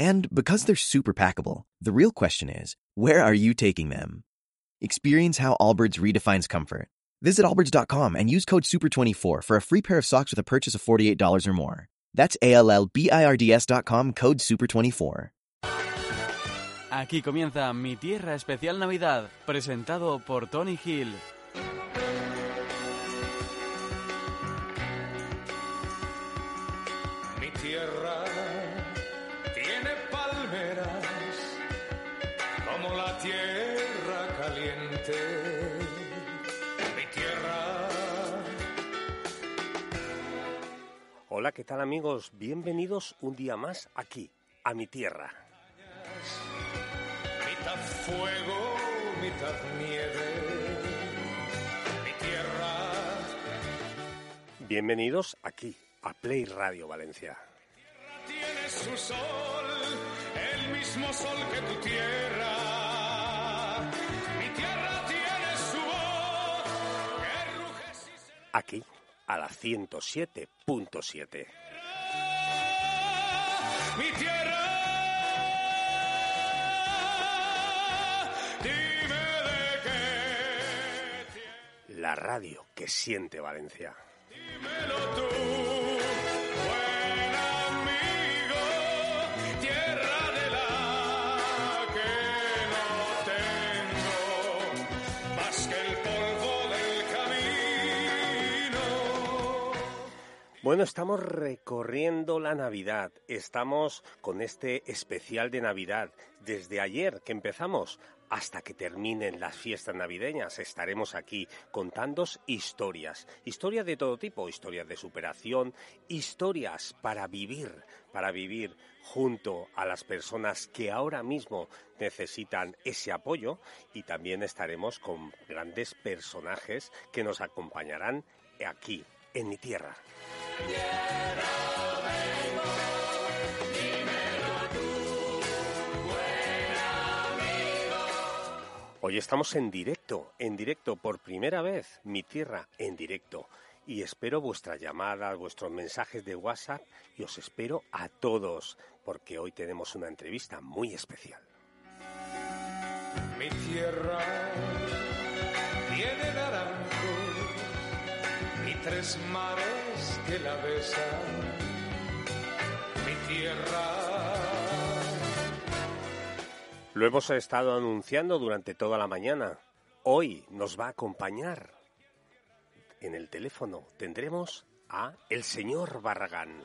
And because they're super packable, the real question is, where are you taking them? Experience how Allbirds redefines comfort. Visit allbirds.com and use code SUPER24 for a free pair of socks with a purchase of $48 or more. That's A-L-L-B-I-R-D-S.com code SUPER24. Aquí comienza Mi Tierra Especial Navidad, presentado por Tony Hill. Hola, ¿qué tal amigos? Bienvenidos un día más aquí, a mi tierra. mitad fuego, mitad nieve. Mi tierra Bienvenidos aquí, a Play Radio Valencia. tiene su sol, el mismo sol que tu tierra. Mi tierra tiene su voz, que ruge si se Aquí, a la 107.7. mi tierra. Dime de qué tierra. La radio que siente Valencia. Dímelo tú, Bueno, estamos recorriendo la Navidad. Estamos con este especial de Navidad. Desde ayer que empezamos hasta que terminen las fiestas navideñas estaremos aquí contándos historias. Historias de todo tipo, historias de superación, historias para vivir, para vivir junto a las personas que ahora mismo necesitan ese apoyo y también estaremos con grandes personajes que nos acompañarán aquí, en mi tierra. Hoy estamos en directo, en directo por primera vez, mi tierra en directo. Y espero vuestras llamadas, vuestros mensajes de WhatsApp y os espero a todos, porque hoy tenemos una entrevista muy especial. Mi tierra tres mares que la besan. Mi tierra Lo hemos estado anunciando durante toda la mañana. Hoy nos va a acompañar en el teléfono. Tendremos a el señor Barragán.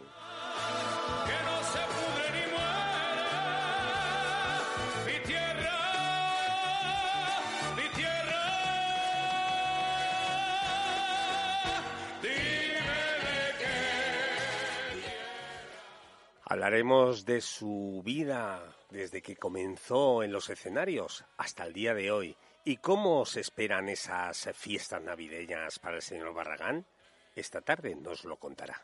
Hablaremos de su vida desde que comenzó en los escenarios hasta el día de hoy. ¿Y cómo se esperan esas fiestas navideñas para el señor Barragán? Esta tarde nos lo contará.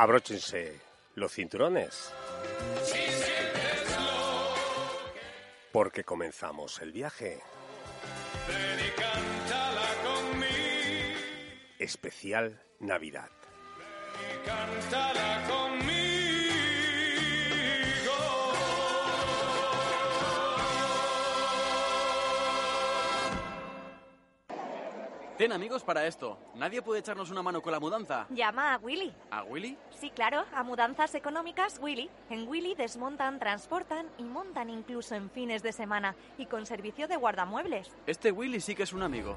Abróchense los cinturones. Porque comenzamos el viaje especial Navidad. Ten amigos para esto. Nadie puede echarnos una mano con la mudanza. Llama a Willy. ¿A Willy? Sí, claro, a mudanzas económicas Willy. En Willy desmontan, transportan y montan incluso en fines de semana y con servicio de guardamuebles. Este Willy sí que es un amigo.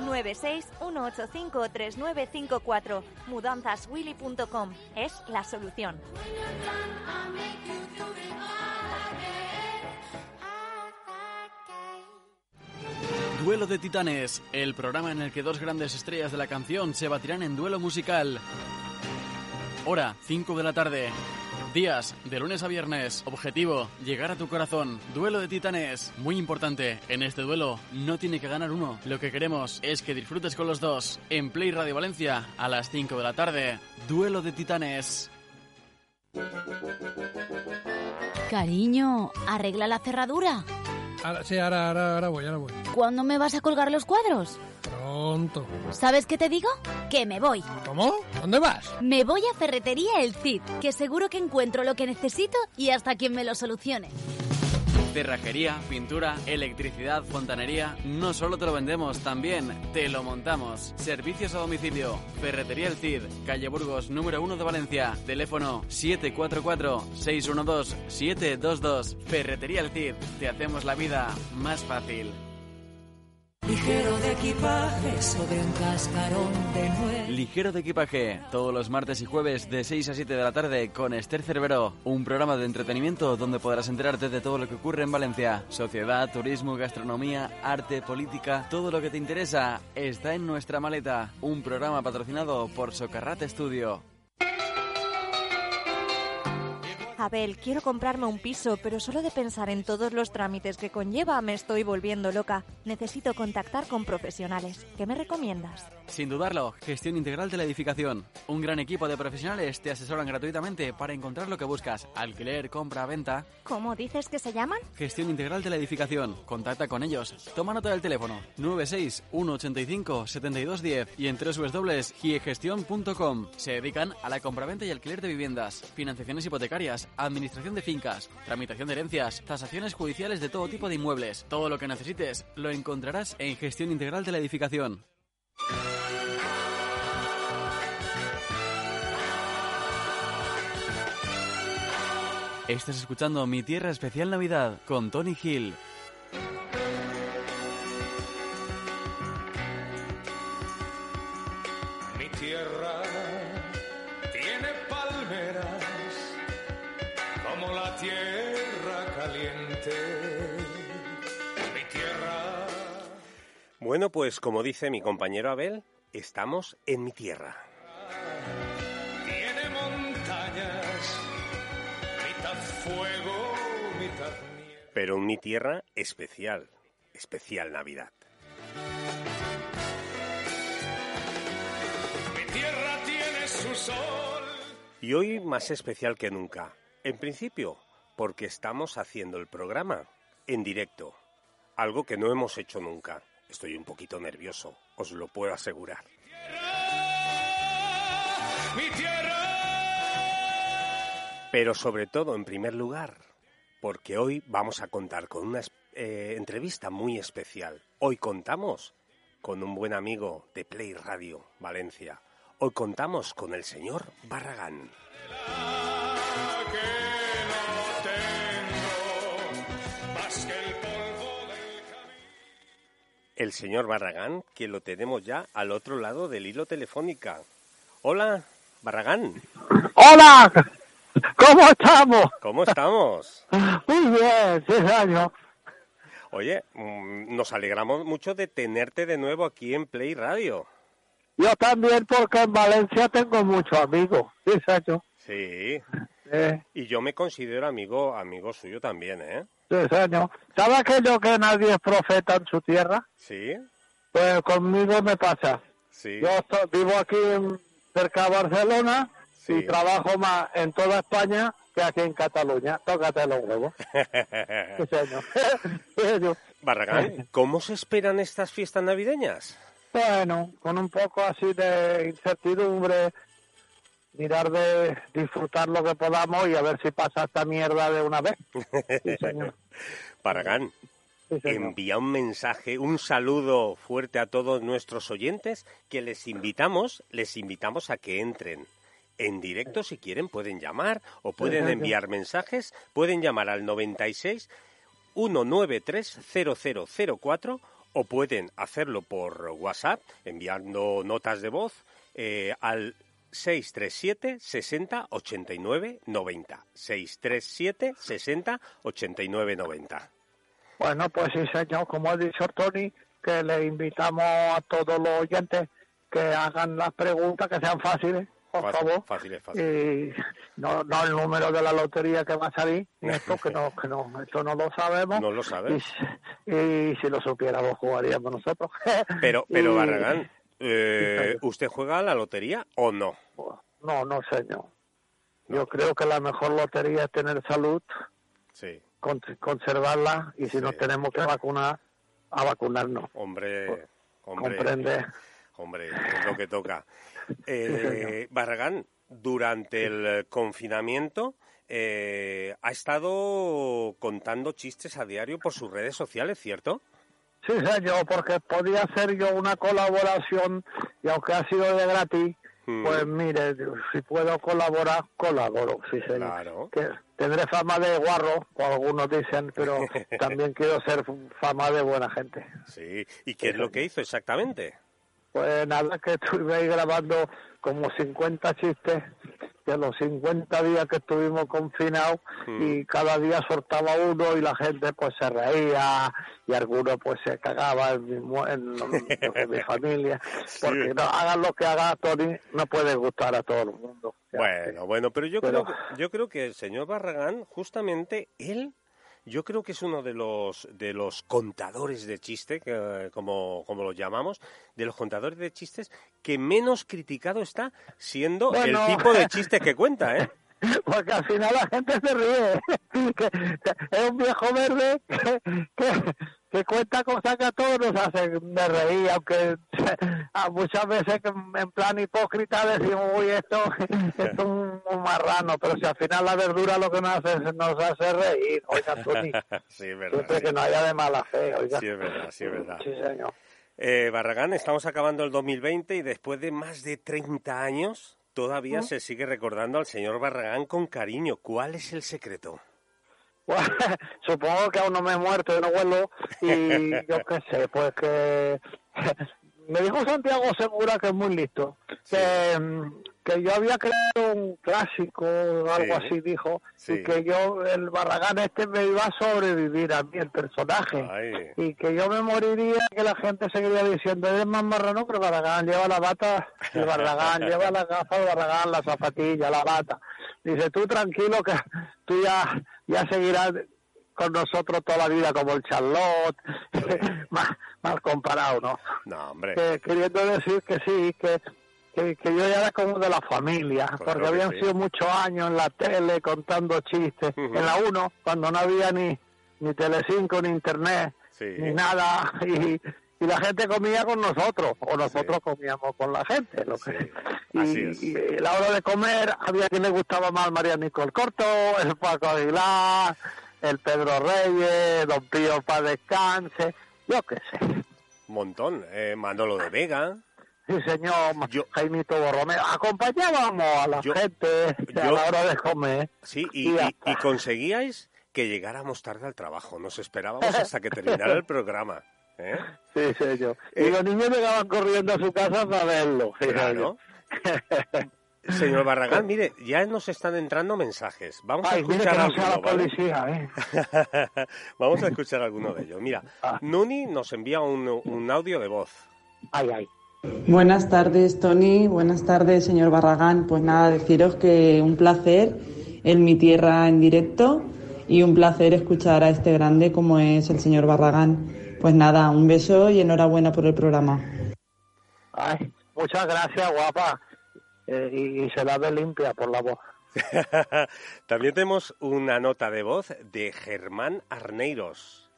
961853954 mudanzaswilly.com es la solución. Duelo de Titanes, el programa en el que dos grandes estrellas de la canción se batirán en duelo musical. Hora, 5 de la tarde. Días, de lunes a viernes. Objetivo, llegar a tu corazón. Duelo de titanes. Muy importante, en este duelo no tiene que ganar uno. Lo que queremos es que disfrutes con los dos. En Play Radio Valencia, a las 5 de la tarde. Duelo de titanes. Cariño, arregla la cerradura. Ahora, sí, ahora, ahora, ahora voy, ahora voy. ¿Cuándo me vas a colgar los cuadros? Pronto. ¿Sabes qué te digo? Que me voy. ¿Cómo? ¿Dónde vas? Me voy a Ferretería El Cid, que seguro que encuentro lo que necesito y hasta quien me lo solucione. Cerrajería, pintura, electricidad, fontanería. No solo te lo vendemos, también te lo montamos. Servicios a domicilio. Ferretería El Cid, calle Burgos, número 1 de Valencia. Teléfono 744-612-722. Ferretería El Cid. Te hacemos la vida más fácil. Ligero de equipaje sobre un cascarón de nuez. Ligero de equipaje, todos los martes y jueves de 6 a 7 de la tarde con Esther Cerbero, un programa de entretenimiento donde podrás enterarte de todo lo que ocurre en Valencia. Sociedad, turismo, gastronomía, arte, política, todo lo que te interesa está en nuestra maleta. Un programa patrocinado por Socarrate Studio. Abel, quiero comprarme un piso, pero solo de pensar en todos los trámites que conlleva me estoy volviendo loca. Necesito contactar con profesionales. ¿Qué me recomiendas? Sin dudarlo, gestión integral de la edificación. Un gran equipo de profesionales te asesoran gratuitamente para encontrar lo que buscas. Alquiler, compra, venta. ¿Cómo dices que se llaman? Gestión integral de la edificación. Contacta con ellos. Toma nota del teléfono 96 185 7210 y en www.giegestión.com. Se dedican a la compraventa y alquiler de viviendas, financiaciones hipotecarias, administración de fincas, tramitación de herencias, tasaciones judiciales de todo tipo de inmuebles. Todo lo que necesites lo encontrarás en Gestión Integral de la Edificación. Estás escuchando Mi Tierra Especial Navidad con Tony Hill. Bueno, pues como dice mi compañero Abel, estamos en mi tierra. tiene montañas, mitad fuego, mitad nieve. Pero en mi tierra especial, especial Navidad. Mi tierra tiene su sol. Y hoy más especial que nunca. En principio, porque estamos haciendo el programa en directo, algo que no hemos hecho nunca. Estoy un poquito nervioso, os lo puedo asegurar. Mi tierra. Pero sobre todo, en primer lugar, porque hoy vamos a contar con una eh, entrevista muy especial. Hoy contamos con un buen amigo de Play Radio Valencia. Hoy contamos con el señor Barragán. El señor Barragán, que lo tenemos ya al otro lado del hilo telefónica. Hola, Barragán, Hola, ¿cómo estamos? ¿cómo estamos? Muy bien, sí, años. Oye, mm, nos alegramos mucho de tenerte de nuevo aquí en Play Radio. Yo también, porque en Valencia tengo muchos amigos, sí, años. Sí, Y yo me considero amigo, amigo suyo también, ¿eh? sí, años. ¿Sabe aquello que nadie es profeta en su tierra? Sí, Pues conmigo me pasa. sí. Yo vivo aquí en- cerca de Barcelona Sí. y trabajo más en toda España que aquí en Cataluña. Tócate los huevos. Sí, señor. Sí, señor. Barragán, ¿cómo se esperan estas fiestas navideñas? Bueno, con un poco así de incertidumbre, mirar de disfrutar lo que podamos y a ver si pasa esta mierda de una vez. Sí, señor. Barragán, Sí, señor. envía un mensaje, un saludo fuerte a todos nuestros oyentes que les invitamos, les invitamos a que entren en directo si quieren, pueden llamar o pueden enviar mensajes, pueden llamar al 96 193 0004 o pueden hacerlo por WhatsApp enviando notas de voz eh, al 637 60 89 90. 637 60 89 90. Bueno, pues sí, señor, como ha dicho Tony, que le invitamos a todos los oyentes que hagan las preguntas, que sean fáciles, por Fácil, favor. fácil, es fácil. Y no, no el número de la lotería que va a salir, ni esto que no, que no, esto no lo sabemos. No lo Y, sabes. si- y si lo supiéramos, jugaríamos nosotros. Pero, pero Y- Barragán, eh, ¿usted juega a la lotería o no? No, no, señor. Yo creo que la mejor lotería es tener salud, Sí, con- conservarla, y si nos tenemos que vacunar, a vacunarnos. hombre, hombre, ¿Comprende? hombre, es lo que toca. Eh, Barragán, durante el confinamiento eh, ha estado contando chistes a diario por sus redes sociales, ¿cierto? Sí, señor, porque podía hacer yo una colaboración y aunque ha sido de gratis, Mm. pues mire, si puedo colaborar, colaboro, sí, señor. Claro. Que tendré fama de guarro, como algunos dicen, pero también quiero ser fama de buena gente. Sí. ¿Y qué es lo que hizo exactamente? Pues nada, que estuve ahí grabando como 50 chistes de los 50 días que estuvimos confinados Mm. y cada día soltaba uno y la gente pues se reía y algunos pues se cagaba en mi, en, en mi familia. Porque no, hagan lo que haga Tony, no puede gustar a todo el mundo. Bueno, bueno, pero yo Pero- creo que, yo creo que el señor Barragán, justamente él, yo creo que es uno de los de los contadores de chiste, que, como como los llamamos, de los contadores de chistes que menos criticado está siendo Bueno. el tipo de chiste que cuenta, ¿eh? Porque al final la gente se ríe. Es un viejo verde que, que, cuenta cosas que a todos nos hacen reír, aunque a muchas veces en plan hipócrita decimos, uy, esto, esto es un, un marrano, pero si al final la verdura lo que nos hace, nos hace reír, oiga, Tony, sí, es verdad. siempre sí. que no haya de mala fe, oiga. Sí, es verdad, sí, es verdad. Sí, señor. Eh, Barragán, estamos acabando el 2020 y después de más de 30 años todavía ¿Mm? se sigue recordando al señor Barragán con cariño. ¿Cuál es el secreto? Supongo que aún no me he muerto y no vuelo y yo qué sé, pues que me dijo Santiago Segura que es muy listo, que, mm, que yo había creado un clásico o algo Sí. así dijo, Sí. y que yo, el Barragán este me iba a sobrevivir a mí, el personaje, Ay. y que yo me moriría, que la gente seguiría diciendo, eres más marrano que el Barragán, lleva la bata, el Barragán, lleva la gafa, el Barragán, la zapatilla, la bata. Dice, tú tranquilo que tú ya, ya seguirás con nosotros toda la vida como el Charlotte, mal, mal comparado, ¿no? No, hombre. Que- queriendo decir que sí, que, que, que yo ya era como de la familia, Claro porque que habían sí. sido muchos años en la tele contando chistes, en la 1, cuando no había ni, ni Telecinco, ni Internet, Sí. ni nada, y, y la gente comía con nosotros, o nosotros comíamos con la gente. Lo que, y, así es. y a la hora de comer había quien le gustaba más María Nicole Corto, el Paco Aguilar, el Pedro Reyes, Don Pío para descanse, yo qué sé. Un montón. Eh, Manolo de Vega. Sí, señor, Jaimito Borromeo. Acompañábamos a la gente a yo- la hora de comer. Sí, y, Y ya y- y conseguíais que llegáramos tarde al trabajo. Nos esperábamos hasta que terminara el programa. ¿Eh? Sí, señor. Y los niños llegaban corriendo a su casa para verlo. Claro. Señor Barragán, mire, ya nos están entrando mensajes. Vamos Ay, a escuchar que no sea la alguno, ¿vale? policía, ¿eh? Vamos a escuchar alguno de ellos. Mira, Ah. Nuni nos envía un, un audio de voz. Ay, ay. Buenas tardes, Tony. Buenas tardes, señor Barragán. Pues nada, deciros que un placer en mi tierra en directo y un placer escuchar a este grande como es el señor Barragán. Pues nada, un beso y enhorabuena por el programa. Ay, muchas gracias, guapa. Eh, y, y se la ve limpia por la voz. También tenemos una nota de voz de Germán Arneiros.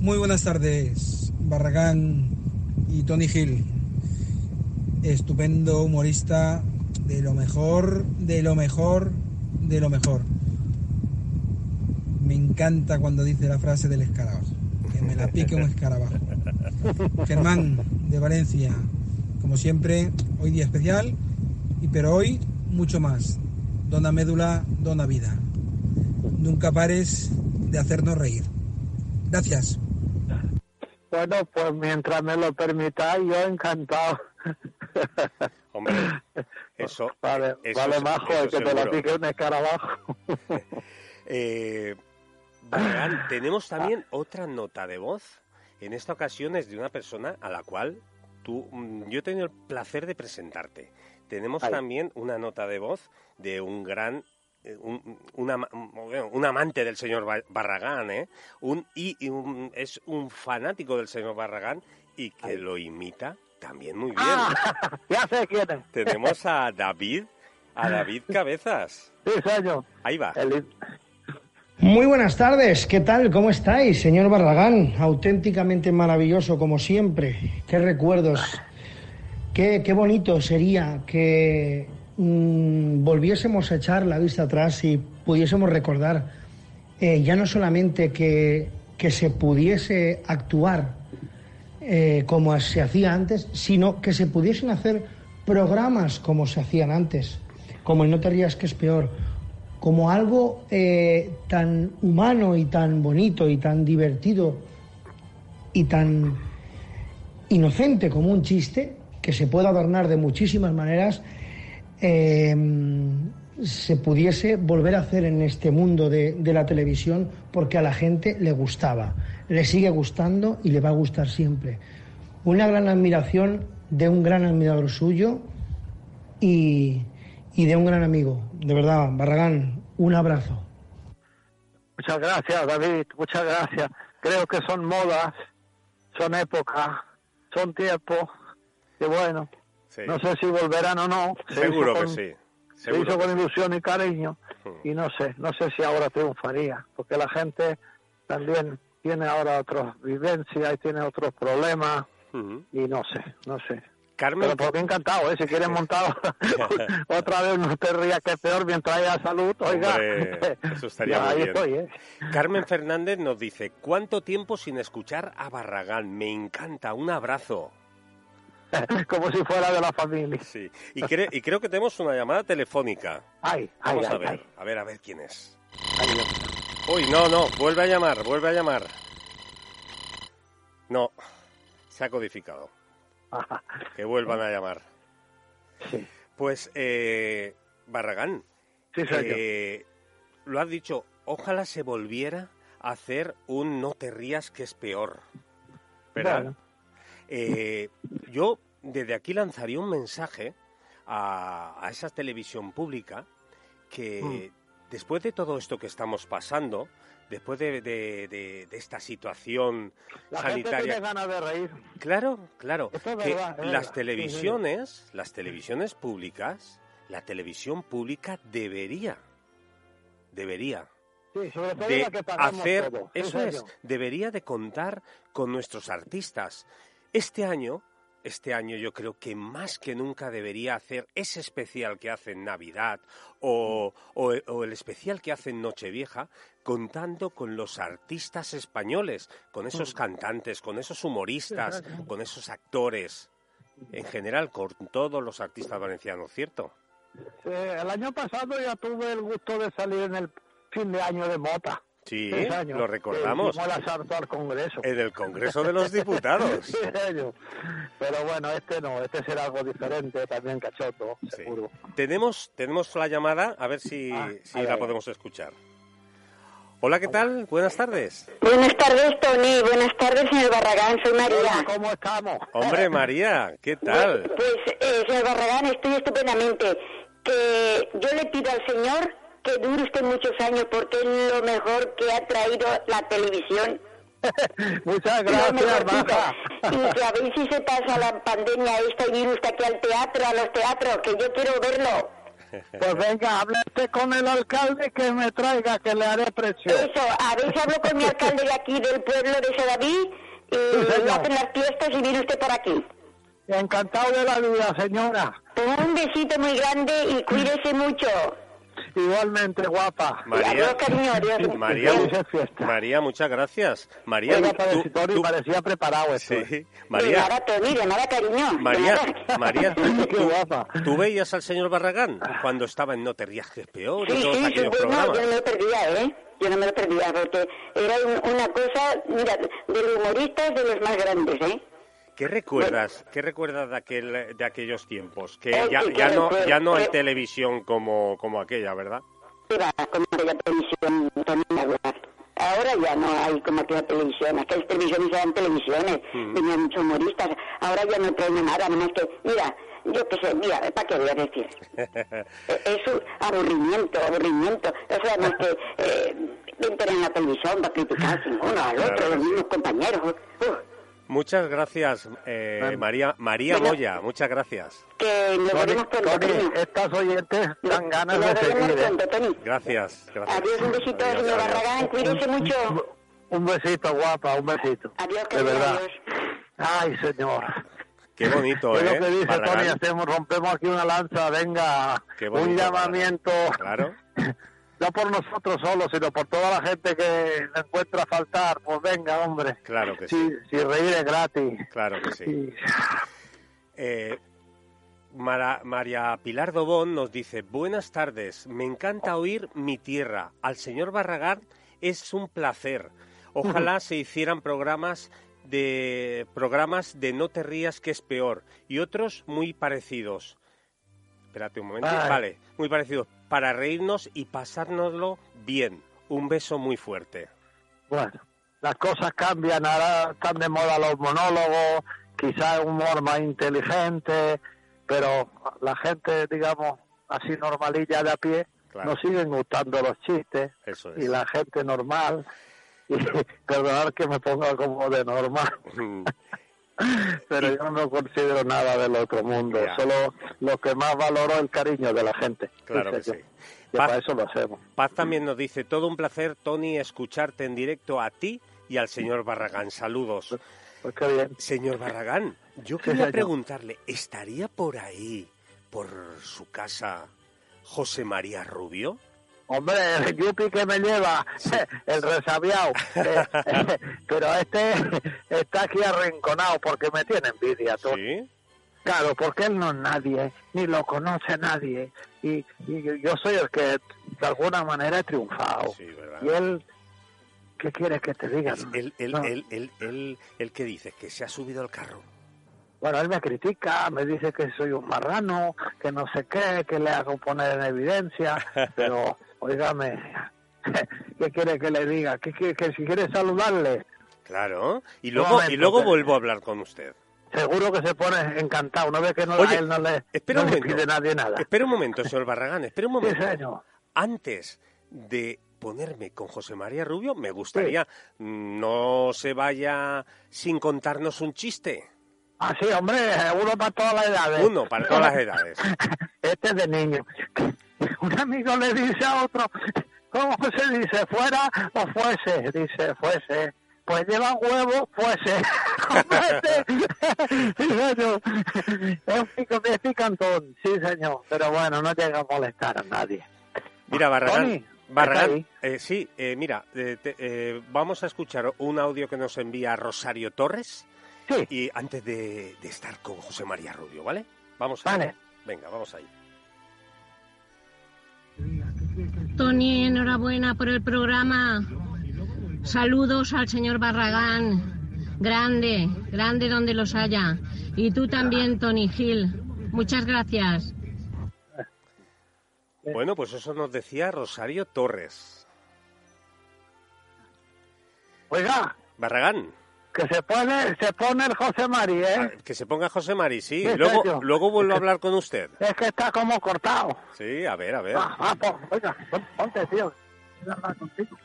Muy buenas tardes, Barragán y Tony Hill. Estupendo humorista, de lo mejor, de lo mejor, de lo mejor. Me encanta cuando dice la frase del escarabajo. Que me la pique un escarabajo. Germán, de Valencia. Como siempre, hoy día especial, y pero hoy mucho más. Dona médula, dona vida. Nunca pares de hacernos reír. Gracias. Bueno, pues mientras me lo permitáis, yo encantado. Hombre, eso. Vale, eso vale majo, que te lo seguro. pique un escarabajo. Eh, Barragán, tenemos también otra nota de voz. En esta ocasión es de una persona a la cual tú, mm, yo he tenido el placer de presentarte. Tenemos también una nota de voz de un gran, eh, un, amante del señor Ba- Barragán, ¿eh? Un, y, un- es un fanático del señor Barragán y que lo imita también muy bien. Ah, ya sé quién es. Tenemos a David, a David Cabezas. Sí, señor. Ahí va. El- Muy buenas tardes, ¿qué tal? ¿Cómo estáis, señor Barragán? Auténticamente maravilloso, como siempre. Qué recuerdos. Qué, qué bonito sería que mm, volviésemos a echar la vista atrás y pudiésemos recordar eh, ya no solamente que, que se pudiese actuar eh, como se hacía antes, sino que se pudiesen hacer programas como se hacían antes, como el No te rías que es peor, como algo eh, tan humano y tan bonito y tan divertido y tan inocente como un chiste, que se puede adornar de muchísimas maneras, eh, se pudiese volver a hacer en este mundo de, de la televisión porque a la gente le gustaba, le sigue gustando y le va a gustar siempre. Una gran admiración de un gran admirador suyo y, y de un gran amigo. De verdad, Barragán, un abrazo. Muchas gracias, David. Muchas gracias. Creo que son modas, son épocas, son tiempos. Y bueno, Sí. no sé si volverán o no. Se Seguro hizo que sí. Se Seguro hizo que con sí. ilusión y cariño. Mm. Y no sé, no sé si ahora triunfaría. Porque la gente también tiene ahora otras vivencias y tiene otros problemas. Ujú. Y no sé, no sé. Carmen, Pero mí encantado, ¿eh? Si quieren montar otra vez, no te rías que es peor mientras haya salud, oiga. Hombre, eso estaría Ya, muy bien. estoy, ¿eh? Carmen Fernández nos dice, ¿cuánto tiempo sin escuchar a Barragán? Me encanta, un abrazo. Como si fuera de la familia. Sí. Y, cre- y creo que tenemos una llamada telefónica. Ay, ay, Vamos a ay, ver, ay. a ver, a ver quién es. Uy, no, no, vuelve a llamar, vuelve a llamar. No, se ha codificado. Que vuelvan a llamar. Sí. Pues, eh, Barragán, Sí, eh, lo has dicho, ojalá se volviera a hacer un no te rías que es peor. ¿Verdad? Bueno. Eh, yo desde aquí lanzaría un mensaje a, a esa televisión pública que Mm. después de todo esto que estamos pasando, después de, de- de- de esta situación La sanitaria, tiene ganas de reír. Claro, claro. Que verdad, es las. Sí, televisiones, las televisiones públicas, la televisión pública debería, debería Sí, sobre todo de la que pagamos hacer, eso es, debería de contar con nuestros artistas. Este año, este año yo creo que más que nunca debería hacer ese especial que hace en Navidad o, o- o el especial que hace en Nochevieja, contando con los artistas españoles, con esos cantantes, con esos humoristas, con esos actores, en general con todos los artistas valencianos, ¿cierto? Sí, el año pasado ya tuve el gusto de salir en el fin de año de Mota. Sí, años, lo recordamos. asalto al Congreso. En el Congreso de los Diputados. Sí. Pero bueno, este no, este será algo diferente, también cachoto, seguro. Tenemos, tenemos la llamada, a ver si, Ah, si a la ver. podemos escuchar. Hola, ¿qué tal? Buenas tardes. Buenas tardes, Tony. Buenas tardes, señor Barragán. Soy María. ¿Cómo estamos? Hombre, María, ¿qué tal? Pues, eh, señor Barragán, estoy estupendamente. Que yo le pido al señor que dure usted muchos años porque es lo mejor que ha traído la televisión. Muchas gracias. Maja. Y que a ver si se pasa la pandemia esta y viene usted aquí al teatro, a los teatros, que yo quiero verlo. Pues venga, hable usted con el alcalde que me traiga, que le haré presión. Eso, a ver si hablo con mi alcalde de aquí, del pueblo de Sedaví, y le hacen las fiestas y viene usted por aquí. Encantado de la vida, señora. Pues un besito muy grande y cuídese mucho. Igualmente, guapa. María, María, Felices fiestas. María, muchas gracias. María, Oiga, tú- Tony, tú- parecía preparado esto. Sí, De María, nada, Tony, de nada, cariño. María, nada. María, ¿tú, tú- guapa. tú veías al señor Barragán cuando estaba en No te rías que es peor y Sí, todos sí, sí, aquellos no, programas? yo no me lo perdía, ¿eh? Yo no me lo perdía, porque era un- una cosa, mira, de los humoristas de los más grandes, ¿eh? ¿Qué recuerdas? ¿Qué recuerdas de aquel de aquellos tiempos? Que ya, sí, ya no recuerdo. ya no hay Eh, televisión como como aquella, ¿verdad? Como aquella televisión. Ahora ya no hay como aquella televisión, aquellas televisiones eran televisiones, Mm. tenían muchos humoristas, ahora ya no traen nada, nada más que, mira, yo qué sé, mira, ¿para qué voy a decir? Eh, Es un aburrimiento, aburrimiento. O sea, no es que eh, entren en la televisión para criticarse uno al otro, Claro los mismos compañeros. Uf, Muchas gracias, eh, María María Bueno. Moya, muchas gracias. que nos Tony, veremos pronto, Tony, cariño. estas oyentes dan ganas Nos de seguir. ¿eh? pronto, Tony. Gracias, gracias. Adiós, un besito, Adiós, señor adiós. Barragán, cuídese mucho. Un besito, guapa, un besito. Adiós, De querido, verdad. adiós. Ay, señor. Qué bonito, Es ¿eh? lo que dice Barragán. Tony, hacemos, rompemos aquí una lanza, venga, Qué bonito, un llamamiento, Claro. no por nosotros solos, sino por toda la gente que le encuentra faltar, pues venga, hombre. Claro que sí. Si, reír es gratis. Claro que sí. Y- Eh, Mara- María Pilar Dobón nos dice, buenas tardes, me encanta oír mi tierra. Al señor Barragán es un placer. Ojalá se hicieran programas de programas de No te rías que es peor y otros muy parecidos. Espérate un momento. Ay. Vale, muy parecidos. Para reírnos y pasárnoslo bien. Un beso muy fuerte. Bueno, las cosas cambian, ahora están de moda los monólogos, quizás un humor más inteligente, pero la gente, digamos, así normalilla de a pie, Claro. nos siguen gustando los chistes Eso y la gente normal, y perdonar que me ponga como de normal, Mm, pero yo no me considero nada del otro mundo, Ya. solo lo que más valoro es el cariño de la gente. Claro que sí. Y Paz- para eso lo hacemos. Paz también nos dice, todo un placer, Tony, escucharte en directo a ti y al señor Barragán. Saludos. Pues qué bien. Señor Barragán, yo quería preguntarle, ¿estaría por ahí, por su casa, José María Rubio? Hombre, el yupi que me lleva, el resabiado. Eh, eh, pero este está aquí arrinconado porque me tiene envidia. tú. ¿Sí? Claro, porque él no es nadie, ni lo conoce nadie. Y, y yo soy el que de alguna manera he triunfado. Sí, ¿verdad? Y él, ¿qué quieres que te diga? Es él, él, No. él- él que dice que se ha subido al carro. Bueno, él me critica, me dice que soy un marrano, que no sé qué, que le hago poner en evidencia, pero, oígame, ¿qué quiere que le diga? ¿Qué quiere que si quiere saludarle? Claro. Y luego, y luego que- vuelvo a hablar con usted. Seguro que se pone encantado, no ve que no, Oye, a él no le, espera no un le momento. pide nadie nada. Espera un momento, señor Barragán, espera un Sí, momento. Antes de ponerme con José María Rubio, me gustaría mm, no se vaya sin contarnos un chiste. Ah, sí, hombre, uno para todas las edades. Uno para todas las edades. Este es de niño. Un amigo le dice a otro, ¿cómo se dice? ¿Fuera o fuese? Dice, fuese. Pues lleva huevo, fuese. Es un picantón, sí, señor. Pero bueno, no llega a molestar a nadie. Mira, Barragán. Barragán, eh, sí, eh, mira, eh, te- eh, vamos a escuchar un audio que nos envía Rosario Torres. Sí. Y antes de, de estar con José María Rubio, ¿vale? Vamos Vale. ahí. Venga, vamos ahí. Tony, enhorabuena por el programa. Saludos al señor Barragán. Grande, grande donde los haya. Y tú también, Tony Gil. Muchas gracias. Bueno, pues eso nos decía Rosario Torres. Oiga, Barragán, que se pone, se pone el José Mari, ¿eh? que se ponga José Mari, sí. Sí, Luego, luego vuelvo a hablar con usted. Es que está como cortado. Sí, a ver, a ver. Ah, ah, pues, oiga, pon- ponte, tío. Quiero hablar contigo.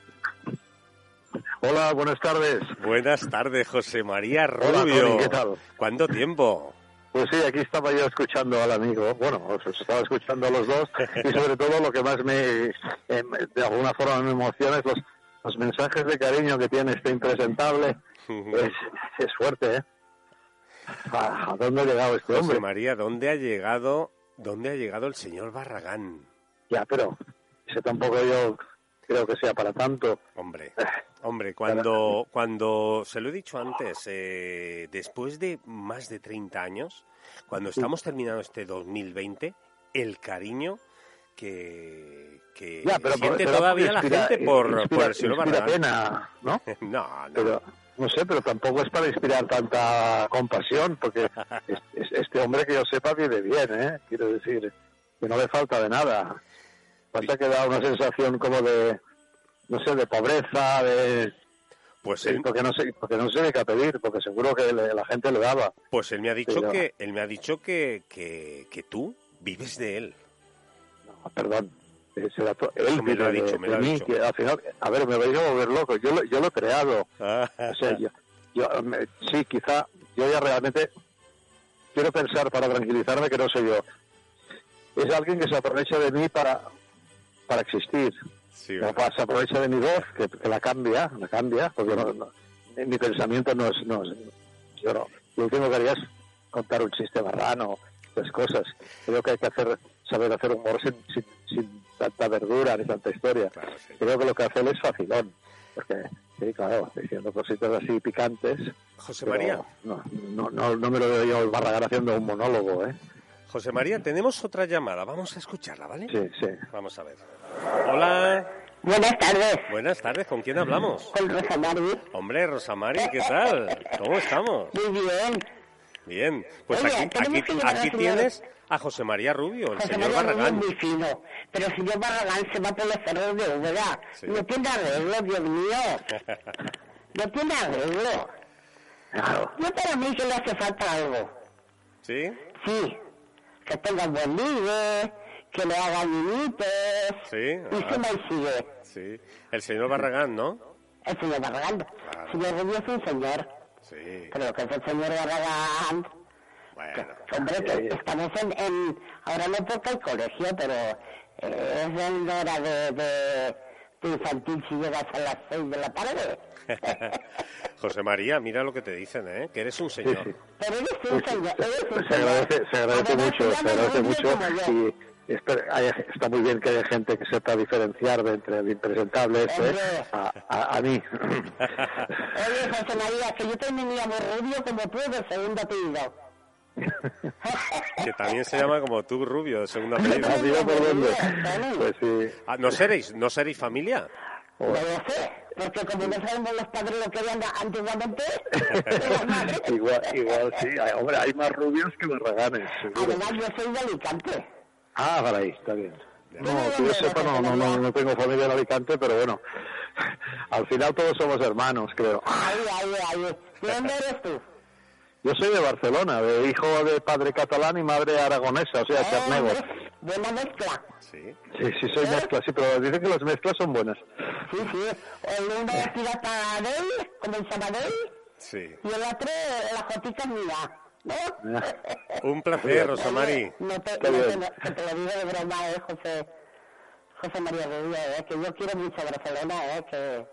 Hola, buenas tardes. Buenas tardes, José María Hola, Rubio. Tony, ¿qué tal? ¿Cuánto tiempo? Pues sí, aquí estaba yo escuchando al amigo, bueno, os estaba escuchando a los dos y sobre todo lo que más me, me- de alguna forma me emociona es los, los mensajes de cariño que tiene este impresentable. Es, es fuerte, ¿eh? ¿A, dónde ha llegado este José hombre? María, ¿dónde ha llegado, dónde ha llegado el señor Barragán? Ya, pero ese tampoco yo creo que sea para tanto. Hombre, hombre, cuando, cuando, se lo he dicho antes, eh, después de más de 30 años, cuando estamos terminando este 2020, el cariño que, que Ya, pero- siente pero todavía la inspira- gente por, inspira- por el señor Barragán. pena, ¿no? No, no. Pero, no sé, pero tampoco es para inspirar tanta compasión, porque es- es- este hombre que yo sepa vive bien, ¿eh? Quiero decir, que no le falta de nada. Pasa que da una sensación como de, no sé, de pobreza, de... Pues Sí, él- porque no sé, porque no sé de qué pedir, porque seguro que le- la gente le daba. Pues él me ha dicho que él me ha dicho que, que, que tú vives de él. Ah, perdón. Eh, será to- él me lo ha dicho, me lo ha dicho. que al final, a ver, me vais a volver loco. Yo, lo- yo lo he creado. Ah. O sea, yo, yo, me- sí, quizá yo ya realmente quiero pensar para tranquilizarme que no soy yo. Es alguien que se aprovecha de mí para, para existir. Sí, O para- se aprovecha de mi voz, que, que la cambia, la cambia, porque no, no- mi pensamiento no es, no es- yo no, lo último que haría es contar un chiste marrano, esas cosas. Creo que hay que hacer, saber hacer humor sin, sin, sin tanta verdura ni tanta historia. Creo que lo que hace él es facilón, porque, sí, claro, diciendo cositas así picantes. José María. No, no, no, no me lo veo yo el Barragán haciendo un monólogo, ¿eh? José María, tenemos otra llamada. Vamos a escucharla, ¿vale? Sí, sí. Vamos a ver. Hola. Buenas tardes. Buenas tardes. ¿Con quién hablamos? Con Rosa Mari. Hombre, Rosamari, ¿qué tal? ¿Cómo estamos? Muy bien. Bien. Pues Oye, aquí, aquí, aquí tienes a José María Rubio, el José señor María Rubio es Barragán. muy fino, pero el señor Barragán se va por los cerros de Úbeda. Sí. No tiene arreglo, Dios mío. No tiene arreglo. Yo para mí que le hace falta algo. ¿Sí? Sí. Que tenga buen que le haga niñitos. Sí. Y ah, y sigue. sí. El señor Barragán, ¿no? El señor Barragán. El señor Rubio es un señor. Sí. Pero que es el señor Barragán. Bueno. Hombre, que estamos en, en- Ahora no porque hay colegio, pero eh, es en hora de, de, de infantil si llegas a las seis de la tarde. José María, mira lo que te dicen, ¿eh? Que eres un señor. Pero eres un señor, eres un Se agradece, se agradece Además, mucho, se agradece mucho y está muy bien que haya gente que sepa diferenciar de entre el impresentable este a, a, a mí. Oye, José María, que yo también me llamo Rubio como tú de segundo apellido. Que también se llama como tú, Rubio, de segundo apellido. Pues sí. Ah, ¿No seréis, no seréis familia? No lo sé, porque como no sabemos los padres lo que habían antiguamente, igual, igual sí. Ay, hombre, hay más rubios que barraganes, además yo soy de Alicante. Ah, para ahí, está bien. No, que yo sepa, no, no, no, no tengo familia en Alicante, pero bueno, al final todos somos hermanos, creo. Ahí, ahí, ahí. ¿De dónde eres tú? Yo soy de Barcelona, de hijo de padre catalán y madre aragonesa, o sea, charnegos. Buena mezcla. Sí. Sí, sí, soy mezcla, sí, pero dicen que las mezclas son buenas. Sí, sí. El uno es de él, como el Sabadell, Sí. y el otro, la jotica es mía. ¿No? Un placer, Rosamari. No te, no te- que te lo digo de broma, eh, José, José María Rubio, eh, que yo quiero mucho a Barcelona, eh, que,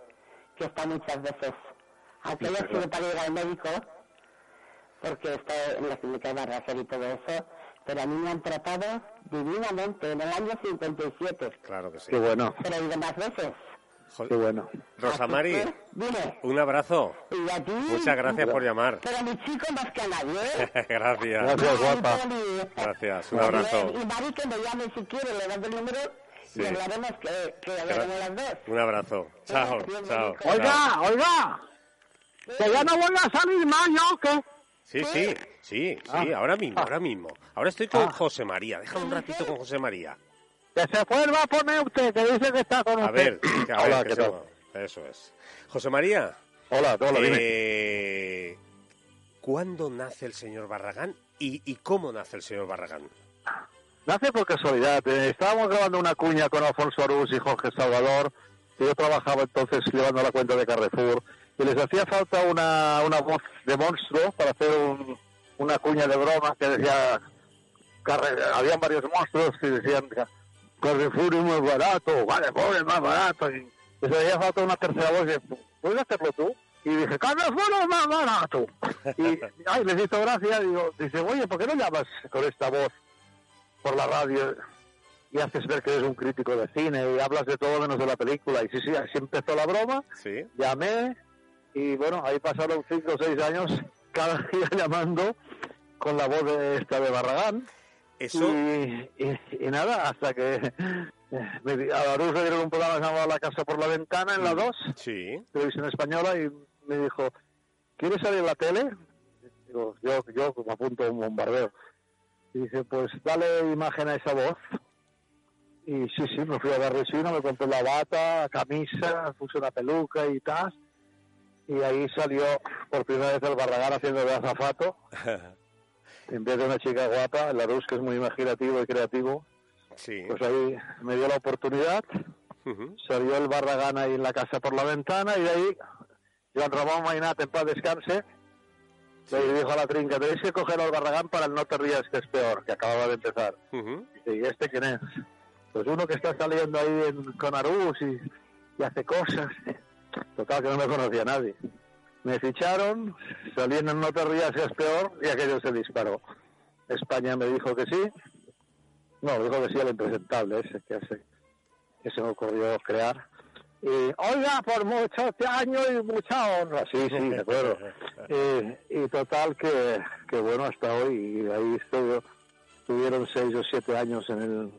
que está muchas veces. Aunque haya sido para ir al médico, porque está en la clínica de Barracer y todo eso, pero a mí me han tratado divinamente en el año 57. Claro que sí. Qué bueno, Pero he ido más veces. Qué bueno. Rosamari, Dime, un abrazo. y a ti. Muchas gracias por llamar. Pero a mi chico más que a nadie, ¿eh? Gracias. Gracias, guapa. Gracias, un abrazo. Y Mari que me llame si quiere, le das el número Sí. y hablaremos que, que hablaremos las dos. Un abrazo. Chao, chao. Oiga, chao. oiga, que ya no vuelva a salir más, ¿yo qué? Sí, sí, sí, sí, ahora mismo, ahora mismo. Ahora estoy con José María. Déjame un ratito con José María. Que se vuelva a poner usted, que dice que está con A usted. ver, que- a Hola, ver. Eso es. José María, Hola, hola, dime. eh, ¿cuándo nace el señor Barragán y, y cómo nace el señor Barragán? Nace por casualidad. eh, estábamos grabando una cuña con Alfonso Arús y Jorge Salvador, que yo trabajaba entonces llevando la cuenta de Carrefour, y les hacía falta una, una voz de monstruo para hacer un- una cuña de broma que decía, Carre- habían varios monstruos que decían, Carrefour es más barato, vale, pobre más barato, y les hacía falta una tercera voz, y dije, ¿puedes hacerlo tú? Y dije, Carrefour es más barato. Y, ay, les hizo gracia, digo, dice, oye, ¿por qué no llamas con esta voz por la radio? y haces ver que eres un crítico de cine y hablas de todo menos de la película. Y sí, sí, así empezó la broma. Sí. Llamé y bueno, ahí pasaron cinco o seis años cada día llamando con la voz de esta de Barragán. Eso- Y, y- y nada, hasta que me, a Larus le dieron un programa llamado La Casa por la Ventana en la 2, Sí. televisión española, y me dijo, ¿quieres salir en la tele? Digo, yo, yo como apunto a un bombardeo. Y dice, pues dale imagen a esa voz. Y sí, sí, me fui a Barresino, me compré la bata, camisa, puse una peluca y tal. Y ahí salió por primera vez el Barragán haciendo de azafato. En vez de una chica guapa, la Rus, que es muy imaginativo y creativo, Sí. pues ahí me dio la oportunidad. Salió el Barragán ahí en la casa por la ventana y de ahí, Joan Ramón Mainat, en paz descanse, le dijo a la trinca, tenéis que coger al Barragán para el No te rías que es peor, que acababa de empezar. Ujú. Dice, ¿y este quién es? Pues uno que está saliendo ahí en, con Arús y, y hace cosas. Total, que no me conocía nadie. Me ficharon, salí en el No te rías que es peor y aquello se disparó. España me dijo que sí. No, dijo que sí al impresentable ese que, se, que se me ocurrió crear. Y, oiga, por muchos años y mucha honra. Sí, sí, de acuerdo. y, y total que, que bueno, hasta hoy, y ahí estuve, tuvieron seis o siete años en el,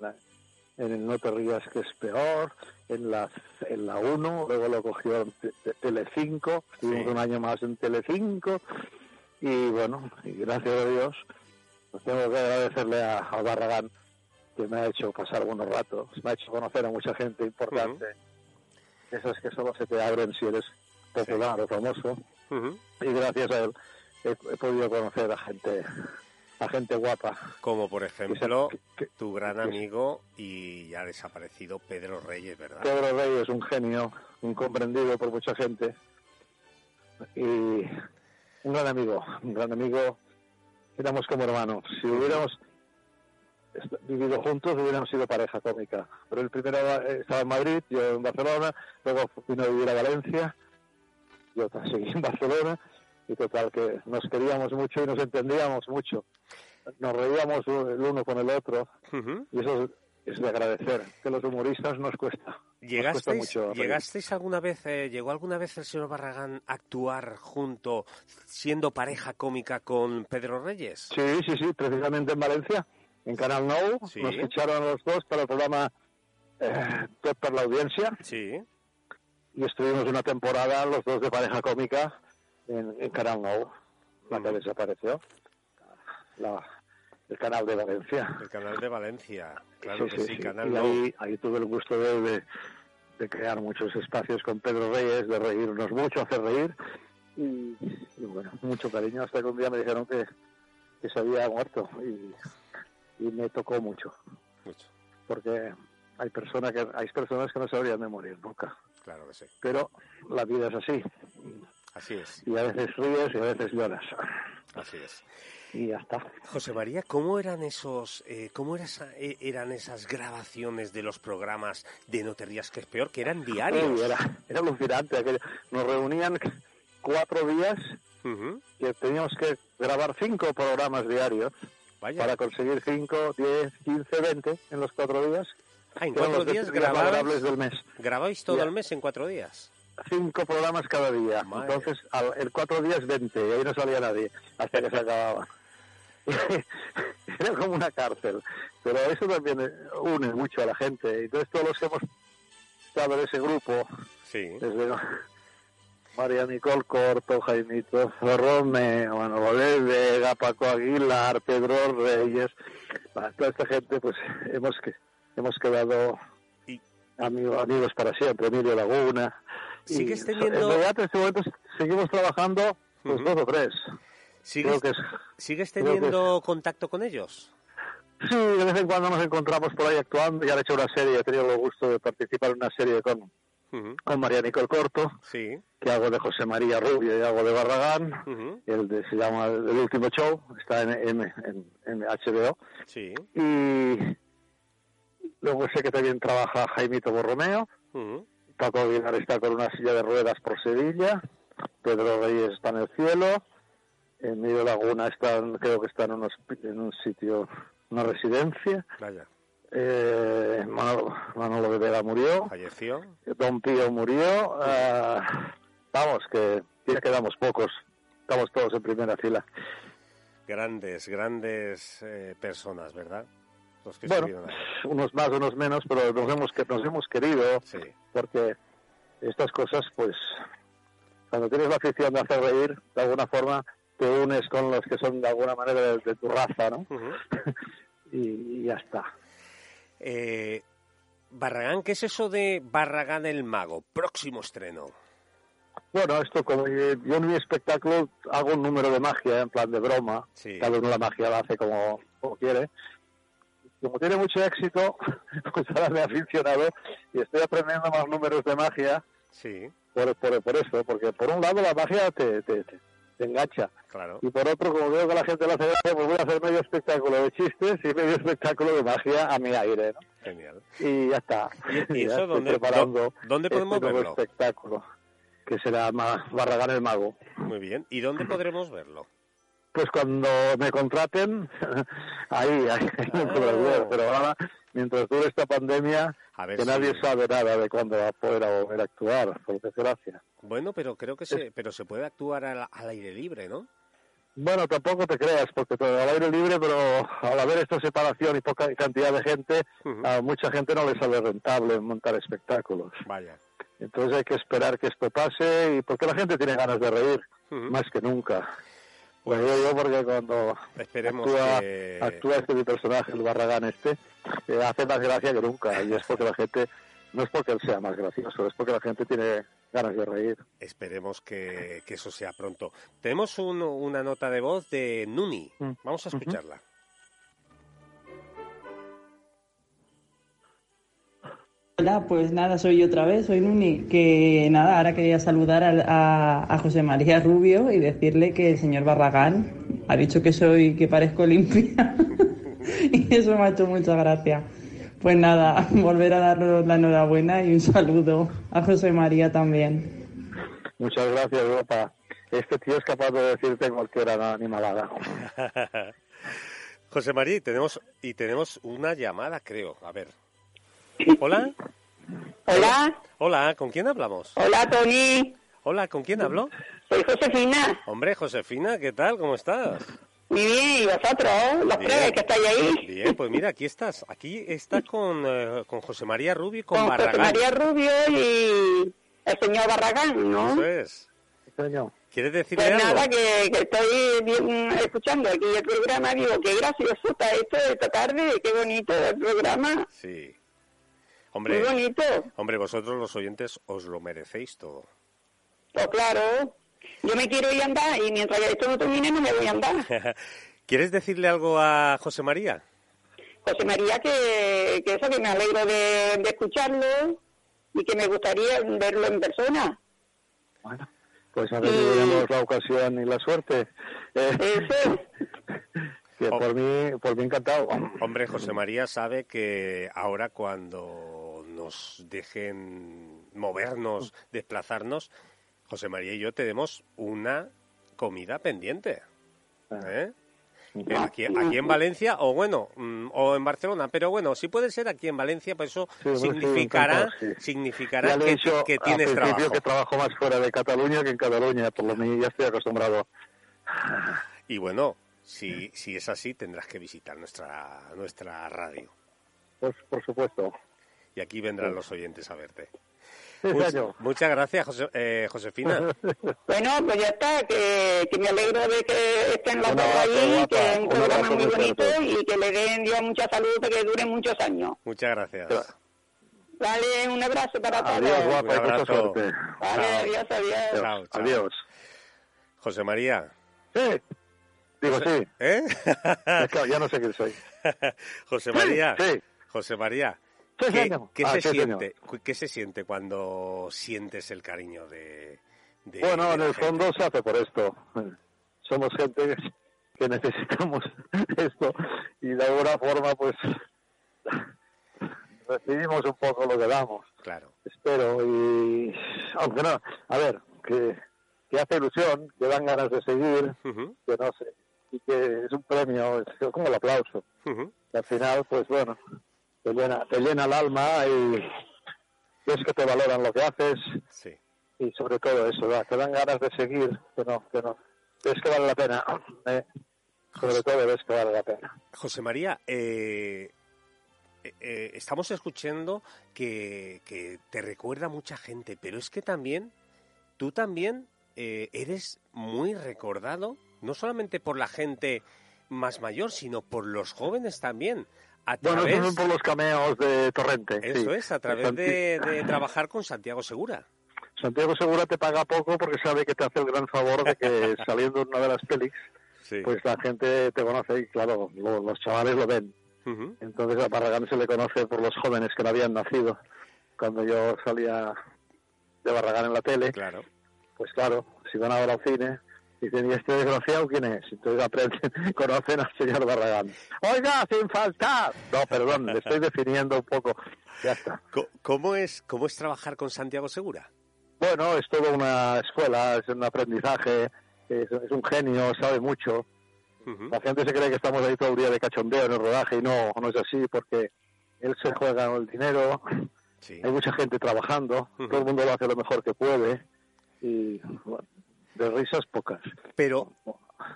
en el No te rías que es peor, en la en la 1, luego lo cogió en Te- Te- Telecinco, estuvimos Sí. un año más en Telecinco, y bueno, y gracias a Dios, pues tengo que agradecerle a, a Barragán que me ha hecho pasar buenos ratos, me ha hecho conocer a mucha gente importante, esas que solo se te abren si eres popular o famoso, y gracias a él he, he podido conocer a gente a gente guapa. Como por ejemplo, tu gran amigo y ya desaparecido Pedro Reyes, ¿verdad? Pedro Rey es un genio, incomprendido por mucha gente y un gran amigo, un gran amigo. Éramos como hermanos. Si hubiéramos vivido juntos, hubiéramos sido pareja cómica. Pero el primero estaba en Madrid, yo en Barcelona, luego vino a vivir a Valencia, yo seguí en Barcelona y total que nos queríamos mucho y nos entendíamos mucho. Nos reíamos el uno con el otro y eso es de agradecer, que los humoristas nos cuesta. Nos cuesta ¿Llegasteis, mucho. ¿Llegasteis alguna vez, eh, llegó alguna vez el señor Barragán a actuar junto, siendo pareja cómica con Pedro Reyes? Sí, sí, sí, precisamente en Valencia, en Canal Nou, Sí. nos ficharon los dos para el programa eh, Tot per la Audiencia Sí. y estuvimos una temporada los dos de pareja cómica en, en Canal Nou, la que desapareció, la, el canal de Valencia. El canal de Valencia, claro que sí, Canal y ahí, ahí tuve el gusto de, de- de crear muchos espacios con Pedro Reyes, de reírnos mucho, hacer reír. Y, y bueno, mucho cariño. Hasta que un día me dijeron que, que se había muerto. Y, y me tocó mucho. Mucho. Porque hay personas que hay personas que no se habrían de morir nunca, Claro que sí. pero la vida es así Así es, y a veces ríes y a veces lloras así es. y ya está. José María, ¿cómo eran esos, eh, cómo eh, eran esas grabaciones de los programas de No te rías que es peor, que eran diarios? Uy, era, era alucinante. aquello. Nos reunían cuatro días Ujú. que teníamos que grabar cinco programas diarios Vaya. para conseguir cinco, diez, quince, veinte en los cuatro días. Ah, en cuatro días grababais, del mes. grabáis todo Ya. el mes en cuatro días. Cinco programas cada día. Madre. Entonces, al, el cuatro días, veinte. Y ahí no salía nadie hasta que se acababa. Era como una cárcel. Pero eso también eh, une mucho a la gente. Entonces, todos los que hemos estado en ese grupo, Sí. desde María Nicole Corto, Jaimito Zorrome, Manuel Vega, Paco Aguilar, Pedro Reyes, toda esta gente, pues hemos que hemos quedado amigos, amigos para siempre, Emilio Laguna. ¿Sigues teniendo- En realidad, en este momento seguimos trabajando pues, dos o tres. ¿Sigues, Creo que es- ¿Sigues que teniendo contacto con ellos? Sí, de vez en cuando nos encontramos por ahí actuando. Ya han hecho una serie, he tenido el gusto de participar en una serie con, Ujú. con María Nicole Corto, Sí. que hago de José María Rubio y hago de Barragán. El de, se llama El Último Show, está en, en, en- en HBO. Sí. Y luego sé que también trabaja Jaimito Borromeo. Ujú. Paco Aguilar está con una silla de ruedas por Sevilla. Pedro Reyes está en el cielo. Emilio Laguna está, creo que está en, unos- en un sitio, una residencia. Vaya. Eh, Manolo, Manolo de Vega murió. Falleció. Don Pío murió. ah, vamos, que ya quedamos pocos. Estamos todos en primera fila. Grandes, grandes eh, personas, ¿verdad? Los que Bueno, ahí. unos más, unos menos, pero nos hemos, que nos hemos querido. Porque estas cosas, pues, cuando tienes la afición de hacer reír, de alguna forma te unes con los que son de alguna manera de, de tu raza, ¿no? y, y ya está. Eh, Barragán, ¿qué es eso de Barragán el Mago? Próximo estreno. Bueno, esto como yo yo en mi espectáculo hago un número de magia en plan de broma. Sí. Cada uno la magia la hace como, como quiere. Como tiene mucho éxito, pues ahora me he aficionado y estoy aprendiendo más números de magia Sí, por, por, por eso, porque por un lado la magia te, te, te- te engancha claro. y por otro, como veo que la gente lo hace gracia, pues voy a hacer medio espectáculo de chistes y medio espectáculo de magia a mi aire, ¿no? Genial. Y ya está. ¿Y- y Ya eso estoy dónde- preparando dó- dónde podemos este nuevo verlo? espectáculo que será Barragán el Mago. Muy bien. ¿Y dónde podremos verlo? Pues cuando me contraten, ahí, ahí me podrás ver. Pero ahora, mientras dure esta pandemia, que si- nadie sabe nada de cuándo va a poder volver a actuar, por desgracia. Bueno, pero creo que se, pero se puede actuar al, al aire libre, ¿no? Bueno, tampoco te creas, porque todo al aire libre, pero al haber esta separación y poca cantidad de gente, a mucha gente no le sale rentable montar espectáculos. Vaya. Entonces hay que esperar que esto pase, y porque la gente tiene ganas de reír, más que nunca. Pues digo yo porque cuando Esperemos actúa, que- actúa este mi personaje, el Barragán este, eh, hace más gracia que nunca, y es porque la gente, no es porque él sea más gracioso, es porque la gente tiene ganas de reír. Esperemos que, que eso sea pronto. Tenemos un- una nota de voz de Nuni. Mm. Vamos a escucharla. Hola, pues nada, soy yo otra vez, soy Nuni, que nada, ahora quería saludar al- a, a José María Rubio y decirle que el señor Barragán ha dicho que soy, que parezco limpia y eso me ha hecho mucha gracia. Pues nada, volver a daros la enhorabuena y un saludo a José María también. Muchas gracias, Europa. Este tío es capaz de decirte cualquier animalada. José María, y tenemos, y tenemos una llamada, creo. A ver. ¿Hola? Hola. Hola, ¿con quién hablamos? Hola, Tony. Hola, ¿con quién hablo? Soy Josefina. Hombre, Josefina, ¿qué tal? ¿Cómo estás? Muy bien, ¿y vosotros? Los Bien. tres que estáis ahí. Bien, pues mira, aquí estás. Aquí está con, eh, con José María Rubio y con, Con José Barragán. María Rubio y el señor Barragán, ¿no? Eso es. ¿Quieres decirle Pues algo? nada, que, que estoy bien escuchando aquí el programa. Digo, qué gracioso está esto de esta tarde, qué bonito el programa. Sí. Hombre, Muy bonito. hombre, vosotros los oyentes os lo merecéis todo. Pues claro, yo me quiero ir a andar y mientras esto no termine no me voy a andar. ¿Quieres decirle algo a José María? José María, que, que eso, que me alegro de, de escucharlo y que me gustaría verlo en persona. Pues a ver si tenemos la ocasión y la suerte. Eh, que por mí, por mí encantado. Hombre, José María sabe que ahora cuando nos dejen movernos, desplazarnos, José María y yo tenemos una comida pendiente. ¿eh? Eh, Aquí, aquí en Valencia, o bueno, mm, o en Barcelona, pero bueno, si puede ser aquí en Valencia, pues eso Sí, sí, significará, sí. significará que, tienes principio trabajo. que trabajo más fuera de Cataluña que en Cataluña, por lo menos ya estoy acostumbrado. Y bueno, si, si es así, tendrás que visitar nuestra, nuestra radio. Pues por supuesto. Y aquí vendrán los oyentes a verte. Sí, Much- señor. muchas gracias, Jose- eh, Josefina. Bueno, pues ya está, que, que me alegro de que estén los Un dos ahí, guapa, que es un un programa muy bonito y que le den Dios mucha salud para que dure muchos años. Muchas gracias. Vale, un abrazo para Adiós, todos. guapa, y mucha abrazo. suerte. Vale, Chao. adiós, adiós. Chao, chao. Adiós. José María. Sí. Digo sí. ¿Eh? Es que ya no sé quién soy. José María. Sí. José María. Sí, ¿Qué, Ah, se siente, ¿Qué se siente cuando sientes el cariño de, de- Bueno, de en el gente? fondo se hace por esto. Somos gente que necesitamos esto y de alguna forma pues recibimos un poco lo que damos. Claro. Espero y aunque no, a ver, que, que hace ilusión, que dan ganas de seguir, que no sé, y que es un premio, es como el aplauso. Y al final, pues bueno, te llena, te llena el alma y ves que te valoran lo que haces Sí. y sobre todo eso, ¿verdad? te dan ganas de seguir, que no, que no, ves que vale la pena, ¿eh? sobre todo ves que vale la pena. José María, eh, eh, eh, estamos escuchando que, que te recuerda mucha gente, pero es que también, tú también eh, eres muy recordado, no solamente por la gente más mayor, sino por los jóvenes también. A Bueno, través, eso son por los cameos de Torrente. eso sí. es, a través de, de trabajar con Santiago Segura. Santiago Segura te paga poco porque sabe que te hace el gran favor de que saliendo en una de las pelis, Sí. pues la gente te conoce y claro, lo- los chavales lo ven. Entonces a Barragán se le conoce por los jóvenes que no habían nacido. Cuando yo salía de Barragán en la tele, Claro. pues claro, si van ahora al cine, dicen, ¿y este desgraciado quién es? Entonces aprenden, conocen al señor Barragán. Oiga, sin faltar. No, perdón, le estoy definiendo un poco. Ya está. ¿Cómo es, ¿Cómo es trabajar con Santiago Segura? Bueno, es toda una escuela, es un aprendizaje, es, es un genio, sabe mucho. La gente se cree que estamos ahí todo el día de cachondeo en el rodaje y no, no es así porque él se juega el dinero, hay mucha gente trabajando, todo el mundo lo hace lo mejor que puede y bueno, de risas pocas. Pero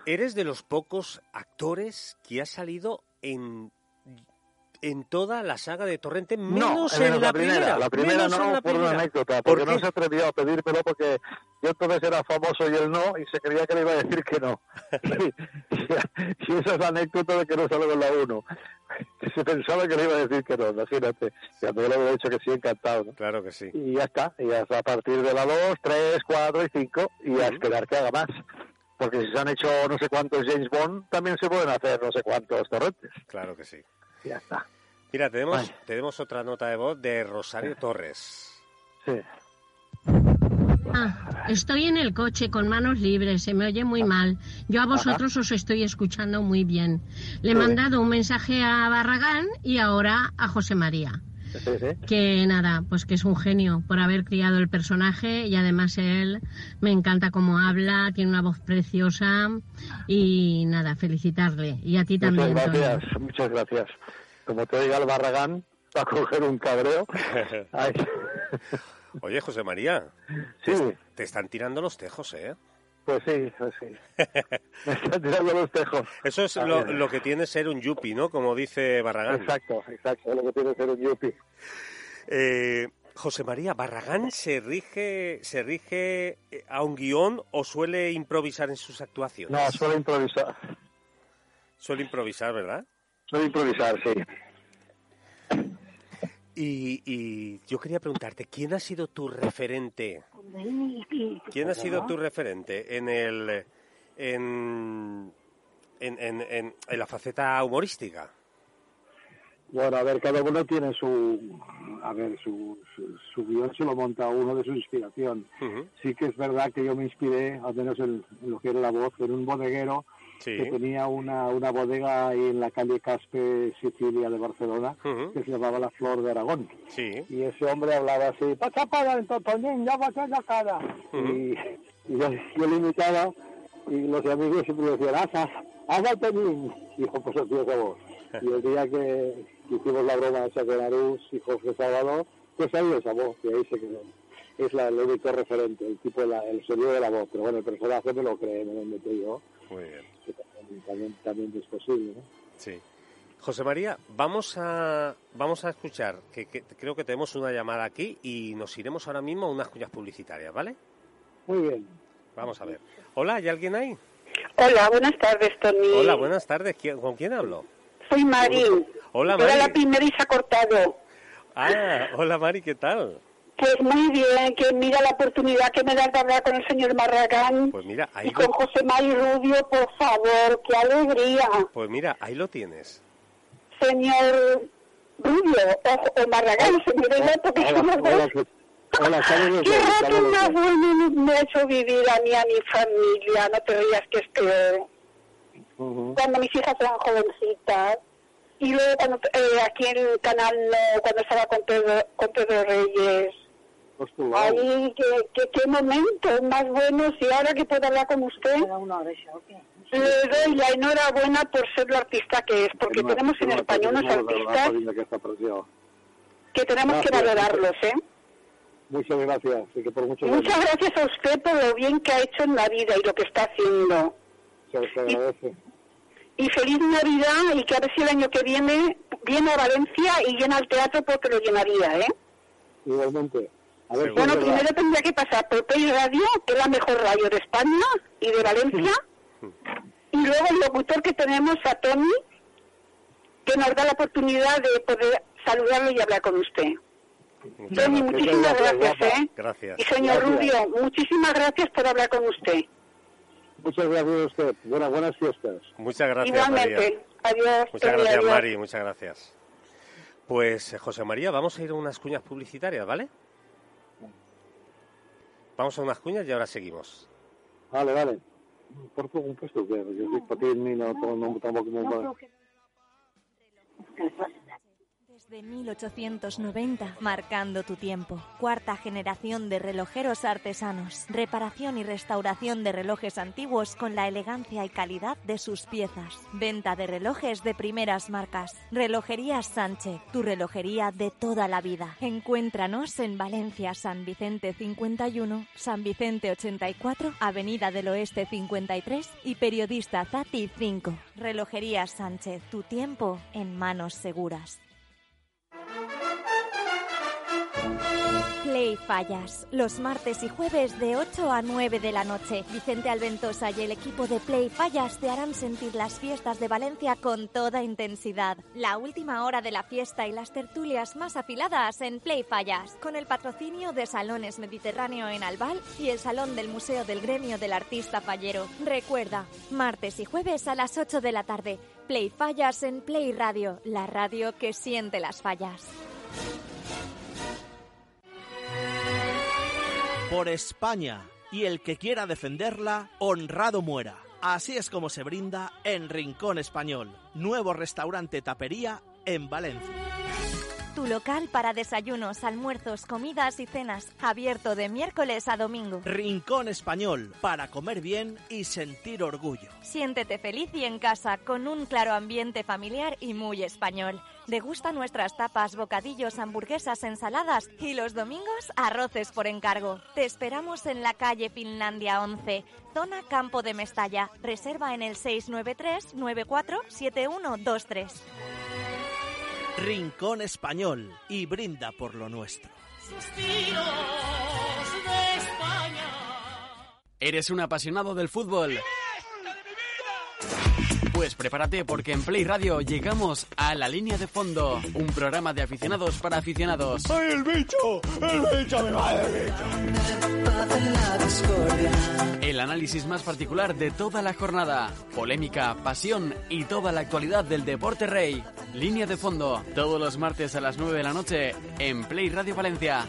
eres de los pocos actores que ha salido en, en toda la saga de Torrente, menos en en, la, primera. La primera menos en no, la por una primera. anécdota, ¿Por porque no se atrevió a pedírmelo porque yo entonces era famoso y él no, y se creía que le iba a decir que no. y, esa es la anécdota de que no salgo en la 1. Se pensaba que le iba a decir que no, imagínate. Cuando yo le hubiera dicho que sí, encantado. ¿no? Claro que sí. Y ya está, y hasta a partir de la 2, 3, 4 y 5, y a esperar que haga más. Porque si se han hecho no sé cuántos James Bond, también se pueden hacer no sé cuántos torrentes. Claro que sí. Ya está. Mira, tenemos, Vale. tenemos otra nota de voz de Rosario Torres. Sí. Ah, estoy en el coche con manos libres, se me oye muy mal. Yo a vosotros os estoy escuchando muy bien. Le he Sí. mandado un mensaje a Barragán y ahora a José María. Sí, sí. Que nada, pues que es un genio por haber criado el personaje y además él me encanta cómo habla, tiene una voz preciosa y nada, felicitarle. Y a ti también. Muchas Tony. gracias, muchas gracias. Como te diga el Barragán, va a coger un cabreo. Ay, Oye, José María. Sí. Te, te están tirando los tejos, ¿eh? Pues sí, pues sí. Me están tirando los tejos. Eso es A lo, que tiene ser un yuppie, ¿no? Como dice Barragán. Exacto, exacto, es lo que tiene ser un yuppie. Eh, José María, ¿Barragán se rige, se rige eh, a un guion o suele improvisar en sus actuaciones? No, suelo improvisar. Suele improvisar, ¿verdad? Suelo improvisar, sí. Y, y yo quería preguntarte, ¿quién ha sido tu referente? ¿Quién ha sido tu referente en el en, en, en, en- en la faceta humorística? Bueno, a ver, cada uno tiene su, a ver, su, su, su guion se lo monta uno de su inspiración. Sí que es verdad que yo me inspiré, al menos en, en lo que era la voz, en un bodeguero Sí. que tenía una, una bodega ahí en la calle Caspe, Sicilia de Barcelona, que se llamaba La Flor de Aragón. Sí. Y ese hombre hablaba así, pasa para el totoñín, ya va la cara. Y, y yo, yo le imitaba y los amigos siempre decían, haz, haz, toñín. Y yo, pues así esa voz. Y el día que hicimos la broma esa con Arús y Jorge Sábado, pues ahí esa voz, y ahí se quedó. Es la, el único referente, el tipo, de la, el sonido de la voz. Pero bueno, el personaje me lo cree, me lo invento yo. Muy bien. También, también, es posible, ¿no? Sí. José María, vamos a vamos a escuchar, que, que creo que tenemos una llamada aquí y nos iremos ahora mismo a unas cuñas publicitarias, ¿vale? Muy bien. Vamos a ver. Hola, ¿hay alguien ahí? Hola, buenas tardes, Tony. Hola, buenas tardes. ¿Quién- ¿Con quién hablo? Soy Mari. Hola, Era la Mari. primera y se ha cortado. Ah, hola, Mari, ¿qué tal? Pues muy bien, que mira la oportunidad que me das de hablar con el señor Marragán Pues mira, ahí y con lo, José Mari Rubio, por favor, qué alegría. pues mira, ahí lo tienes. Señor Rubio o, o Marragán, se me igual porque Hola, somos hola, dos. hola, saludos, Qué rato más bueno me ha hecho vivir a mí, a mi familia, no te rías que es peor. Cuando mis hijas eran jovencitas, y luego cuando, eh, aquí en el canal, no, cuando estaba con Pedro, con Pedro Reyes, Ahí, qué, qué, qué momentos más buenos y ahora que puedo hablar con usted. le doy la enhorabuena por ser la artista que es, porque Firma- tenemos en España unos artistas que que tenemos que Gracias. valorarlos, ¿eh? Muchas gracias. Y que por Muchas años gracias a usted por lo bien que ha hecho en la vida y lo que está haciendo. se agradece. Y feliz Navidad y que a ver si el año que viene viene a Valencia y llena el teatro porque lo llenaría, ¿eh? Igualmente. A ver si Bueno, primero tendría que pasar por Play Radio, que es la mejor radio de España y de Valencia. Y luego el locutor que tenemos a Tony, que nos da la oportunidad de poder saludarlo y hablar con usted. Muchas Tony, gracias. muchísimas gracias, ¿eh? Gracias. Y señor Gracias. Rubio, muchísimas gracias por hablar con usted. Muchas gracias a usted. Buenas, buenas fiestas. Muchas gracias, Igualmente. María. Adiós. Muchas gracias, adiós. Mari. Muchas gracias. Pues, eh, José María, vamos a ir a unas cuñas publicitarias, ¿vale? Vamos a unas cuñas y ahora seguimos. Vale, vale. Por favor, un puesto que yo soy para ti no, no, tampoco me Desde 1890, marcando tu tiempo. Cuarta generación de relojeros artesanos. Reparación y restauración de relojes antiguos con la elegancia y calidad de sus piezas. Venta de relojes de primeras marcas. Relojería Sánchez, tu relojería de toda la vida. Encuéntranos en Valencia, San Vicente 51, San Vicente 84, Avenida del Oeste 53 y Periodista Zati 5. Relojería Sánchez, tu tiempo en manos seguras. Thank you. Play Fallas, los martes y jueves de 8 a 9 de la noche. Vicente Alventosa y el equipo de Play Fallas te harán sentir las fiestas de Valencia con toda intensidad. La última hora de la fiesta y las tertulias más afiladas en Play Fallas, con el patrocinio de Salones Mediterráneo en Albal y el Salón del Museo del Gremio del Artista Fallero. Recuerda, martes y jueves a las 8 de la tarde. Play Fallas en Play Radio, la radio que siente las fallas. Por España y el que quiera defenderla, honrado muera. Así es como se brinda en Rincón Español, nuevo restaurante tapería en Valencia. Tu local para desayunos, almuerzos, comidas y cenas, abierto de miércoles a domingo. Rincón Español, para comer bien y sentir orgullo. Siéntete feliz y en casa con un claro ambiente familiar y muy español. Degusta nuestras tapas, bocadillos, hamburguesas, ensaladas y los domingos arroces por encargo. Te esperamos en la calle Finlandia 11, zona Campo de Mestalla. Reserva en el 693 94 7123. Rincón Español y brinda por lo nuestro. ¿Eres un apasionado del fútbol? Pues prepárate porque en Play Radio llegamos a la línea de fondo, un programa de aficionados para aficionados. ¡Ay, el bicho! ¡El bicho! ¡Me va el bicho! El análisis más particular de toda la jornada, polémica, pasión y toda la actualidad del deporte rey. Línea de fondo, todos los martes a las 9 de la noche en Play Radio Valencia.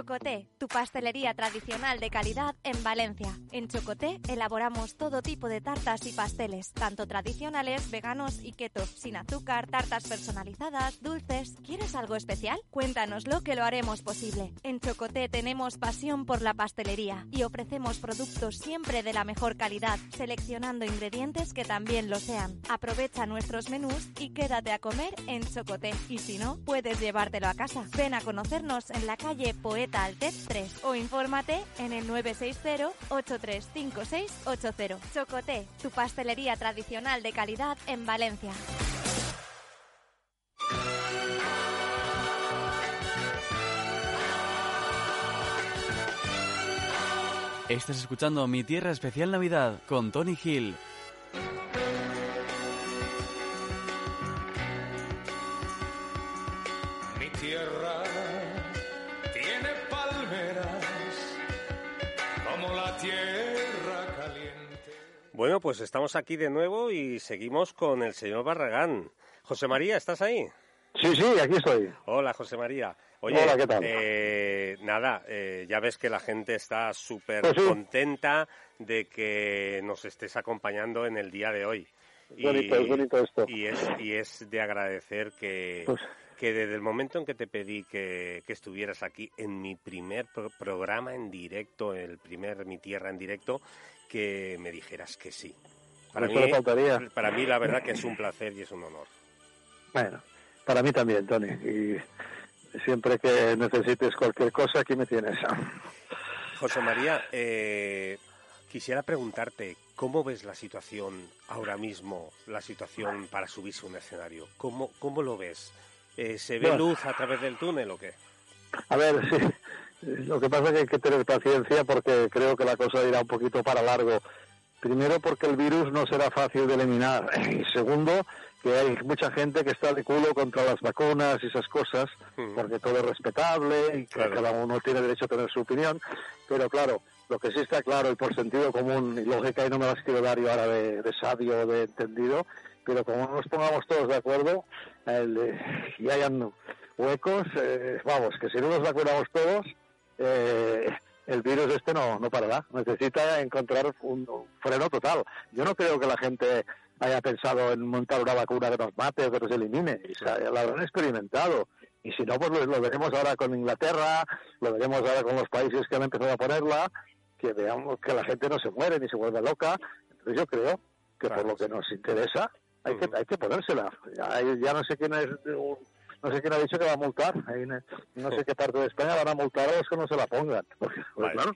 Chocoté, tu pastelería tradicional de calidad en Valencia. En Chocoté elaboramos todo tipo de tartas y pasteles, tanto tradicionales, veganos y keto, sin azúcar, tartas personalizadas, dulces. ¿Quieres algo especial? Cuéntanoslo que lo haremos posible. En Chocoté tenemos pasión por la pastelería y ofrecemos productos siempre de la mejor calidad, seleccionando ingredientes que también lo sean. Aprovecha nuestros menús y quédate a comer en Chocoté. Y si no, puedes llevártelo a casa. Ven a conocernos en la calle Poeta Altez 3 o infórmate en el 960-835680. Chocoté, tu pastelería tradicional de calidad en Valencia. Estás escuchando Mi Tierra Especial Navidad con Tony Hill. Mi tierra Bueno, pues estamos aquí de nuevo y seguimos con el señor Barragán. José María, ¿estás ahí? Sí, sí, aquí estoy. Hola, José María. Oye, Hola, ¿qué tal? eh, nada, eh, ya ves que la gente está súper Pues sí. contenta de que nos estés acompañando en el día de hoy. Es bonito, es bonito esto. Y es, y es de agradecer que, Pues- que desde el momento en que te pedí que, que estuvieras aquí en mi primer pro- programa en directo, el primer Mi Tierra en directo, que me dijeras que sí. Para mí, faltaría. para mí la verdad que es un placer y es un honor. Bueno, para mí también, Tony. Y siempre que necesites cualquier cosa, aquí me tienes. José María, eh, quisiera preguntarte, ¿cómo ves la situación ahora mismo, la situación para subirse a un escenario? ¿Cómo, cómo lo ves? Eh, ¿Se ve Bueno. luz a través del túnel o qué? A ver, sí. Lo que pasa es que hay que tener paciencia porque creo que la cosa irá un poquito para largo. Primero porque el virus no será fácil de eliminar. Y segundo, que hay mucha gente que está de culo contra las vacunas y esas cosas, porque todo es respetable y Claro. cada uno tiene derecho a tener su opinión. Pero claro, lo que sí está claro y por sentido común y lógica, y no me las quiero dar yo ahora de, de sabio o de entendido, pero como no nos pongamos todos de acuerdo el, eh, y hayan huecos, eh, vamos, que si no nos vacunamos todos, eh, el virus este no, no parará. Necesita encontrar un freno total. Yo no creo que la gente haya pensado en montar una vacuna que nos mate o que nos elimine. O sea, la habrán experimentado. Y si no, pues lo, lo veremos ahora con Inglaterra, lo veremos ahora con los países que han empezado a ponerla, que veamos que la gente no se muere ni se vuelve loca. Entonces yo creo que por lo que nos interesa hay que hay que ponérsela. Ya, ya no sé quién es no sé quién ha dicho que va a multar. Ahí no, sé qué parte de España van a multar a los que no se la pongan. Porque, pues, Vale. claro,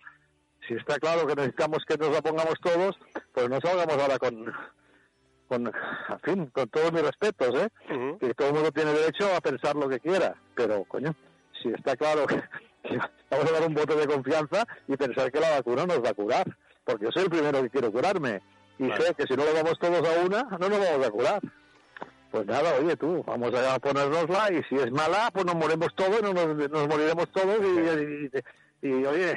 si está claro que necesitamos que nos la pongamos todos, pues no salgamos ahora con, con, en fin, con todos mis respetos, ¿eh? Que todo el mundo tiene derecho a pensar lo que quiera, pero, coño, si está claro que, que vamos a dar un voto de confianza y pensar que la vacuna nos va a curar, porque yo soy el primero que quiero curarme y Vale. sé que si no lo vamos todos a una, no nos vamos a curar. Pues nada, oye tú, vamos a ponérnosla y si es mala, pues nos moriremos todos, no nos, nos moriremos todos y, y- y, oye,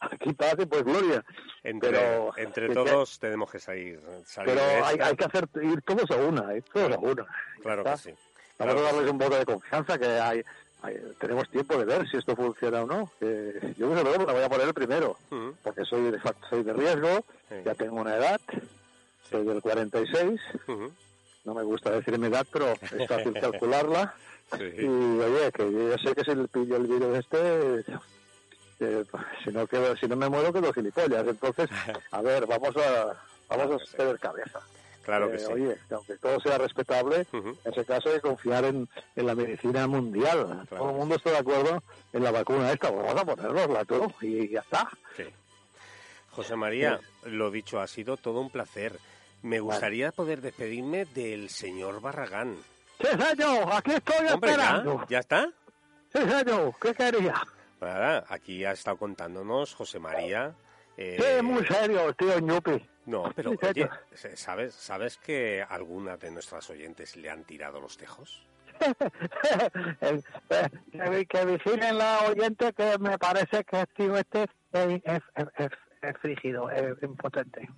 aquí paz y pues gloria. Entre, Pero- entre que- todos tenemos que salir, salir Pero de hay, esta. hay que hacer ir todos a una, ir todos a una. Claro ¿Está? que sí. Vamos Claro a que darles un voto de confianza que hay, hay- tenemos tiempo de ver si esto funciona o no. Que yo me la voy a poner el primero, porque soy de, soy de riesgo, Sí. ya tengo una edad, soy del 46, Ujú. No me gusta decir mi edad, pero es fácil calcularla. Sí. Y oye, que yo sé que si le pillo el virus este, eh, si no quedo, si no me muero quedo gilipollas. Entonces, a ver, vamos a vamos a tener cabeza. Claro que Eh, sí. Oye, que aunque todo sea respetable, en ese caso hay que confiar en, en la medicina mundial. Todo el mundo está de acuerdo en la vacuna esta, pues vamos a ponernosla tú y ya está. Sí. José María, lo dicho, ha sido todo un placer. Me gustaría poder despedirme del señor Barragán. Sí, señor, aquí estoy Hombre, ¿ya? esperando. ¿Ya está? Sí, señor, ¿qué quería? Nada, aquí ha estado contándonos José María. eh, Sí, muy serio, tío Ñupi. No, pero Sí, oye. ¿sabes, ¿sabes que algunas de nuestras oyentes le han tirado los tejos? Que, que vigilen la oyente que me parece que el tío este es, es, es- es- es frígido, es impotente.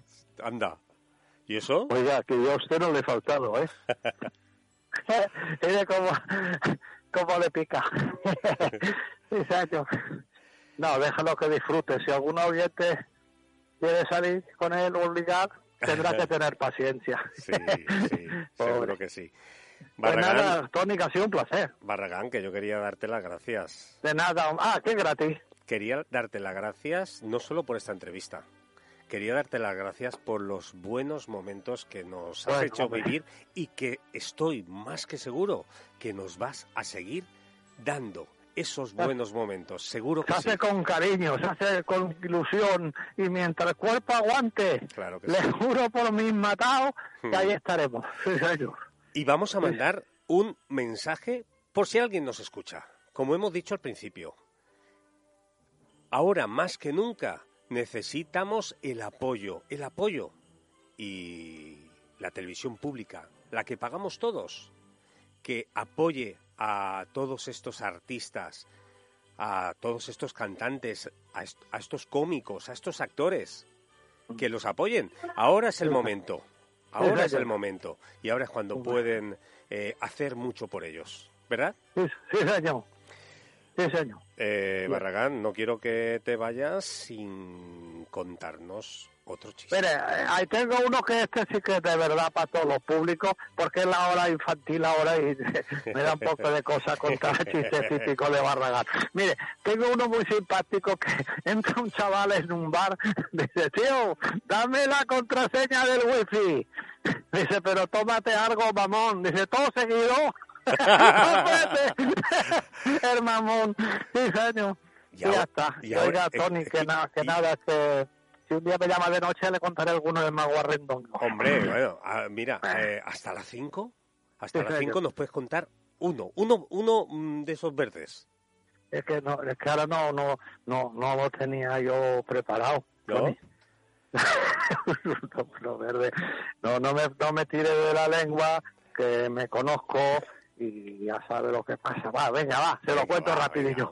Anda. ¿Y eso? Oiga, que yo a usted no le he faltado, ¿eh? Mire cómo, cómo le pica. No, déjalo que disfrute. Si algún oyente quiere salir con él o ligar, tendrá que tener paciencia. Sí, sí, seguro que sí. Pues Barragán, nada, Tony, que ha sido un placer. Barragán, que yo quería darte las gracias. De nada. Ah, qué gratis. Quería darte las gracias no solo por esta entrevista, quería darte las gracias por los buenos momentos que nos has Bueno, hecho hombre. vivir y que estoy más que seguro que nos vas a seguir dando esos buenos momentos. Seguro que Se sí. hace con cariño, se hace con ilusión y mientras el cuerpo aguante, Claro que le sí. juro por mis matados que Hmm. ahí estaremos. Sí, señor. Y vamos a mandar un mensaje por si alguien nos escucha. Como hemos dicho al principio, ahora más que nunca necesitamos el apoyo, el apoyo y la televisión pública, la que pagamos todos, que apoye a todos estos artistas, a todos estos cantantes, a, est- a estos cómicos, a estos actores, que los apoyen. Ahora es el momento. Ahora es el momento. Y ahora es cuando pueden eh, hacer mucho por ellos. ¿Verdad? Señor. Sí, señor. Eh, Barragán, no quiero que te vayas sin contarnos otro chiste. Mire, eh, ahí tengo uno que este sí que es de verdad para todos los públicos, porque es la hora infantil ahora y me da un poco de cosa contar chistes típicos de Barragán. Mire, tengo uno muy simpático que entra un chaval en un bar, dice, tío, dame la contraseña del wifi. Dice, pero tómate algo, mamón. Dice, todo seguido. el mamón. Sí. Y ya está. y Y ahora- oiga, Tony, que, nada, que nada, que si un día me llama de noche le contaré alguno del mago arrendón. Hombre, bueno, ah, mira, eh, hasta las 5, hasta Sí, las señor. 5 nos puedes contar uno, uno, uno mm, de esos verdes. Es que no, es que ahora no, no, no, no lo tenía yo preparado. ¿No? Tony. no, no, verde. no, no me, no me tire de la lengua, que me conozco y ya sabe lo que pasa. Va, venga, va, se lo cuento rapidillo.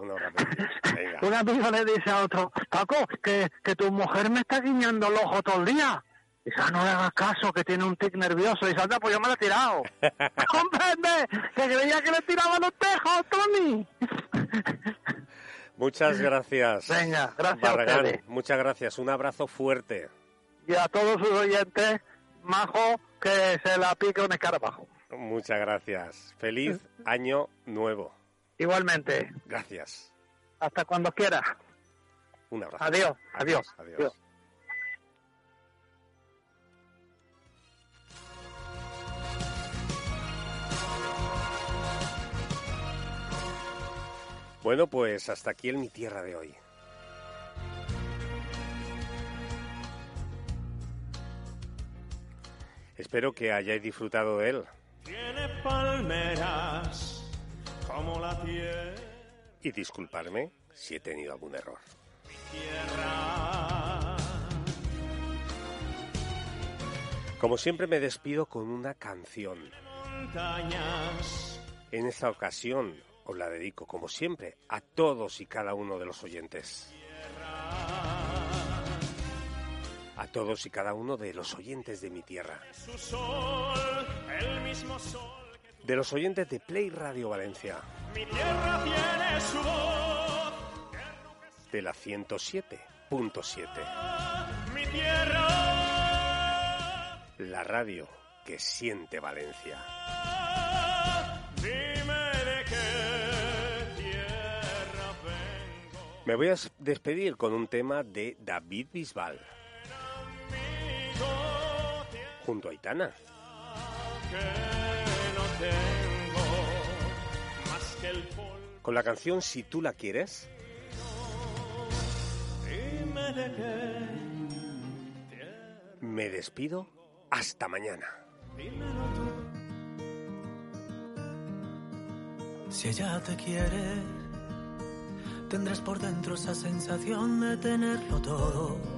Un amigo le dice a otro, Paco, que, que tu mujer me está guiñando el ojo todo el día. Dice, ah, no le hagas caso, que tiene un tic nervioso. Dice, anda, pues yo me lo he tirado. ¡Comprende! Que creía que le tiraba los tejos, Tony. Muchas gracias. Venga, gracias a Barragán, ustedes. muchas gracias. Un abrazo fuerte. Y a todos sus oyentes, majo, que se la pique un escarabajo. Muchas gracias. Feliz año nuevo. Igualmente, Gracias. hasta cuando quiera. Un abrazo. Adiós, adiós. Adiós. Bueno, pues hasta aquí el Mi Tierra de hoy. Espero que hayáis disfrutado de él. Tiene palmeras como la tierra. Y disculparme si he tenido algún error. Como siempre me despido con una canción. montañas. En esta ocasión os la dedico, como siempre, a todos y cada uno de los oyentes. A todos y cada uno de los oyentes de mi tierra. De los oyentes de Play Radio Valencia. Mi tierra tiene su voz. De la 107.7. Mi tierra. La radio que siente Valencia. Me voy a despedir con un tema de David Bisbal. Junto a polvo. Con la canción Si tú la quieres. Me despido. Hasta mañana. Si ella te quiere, tendrás por dentro esa sensación de tenerlo todo.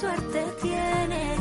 suerte tienes.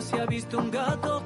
Se ha visto un gato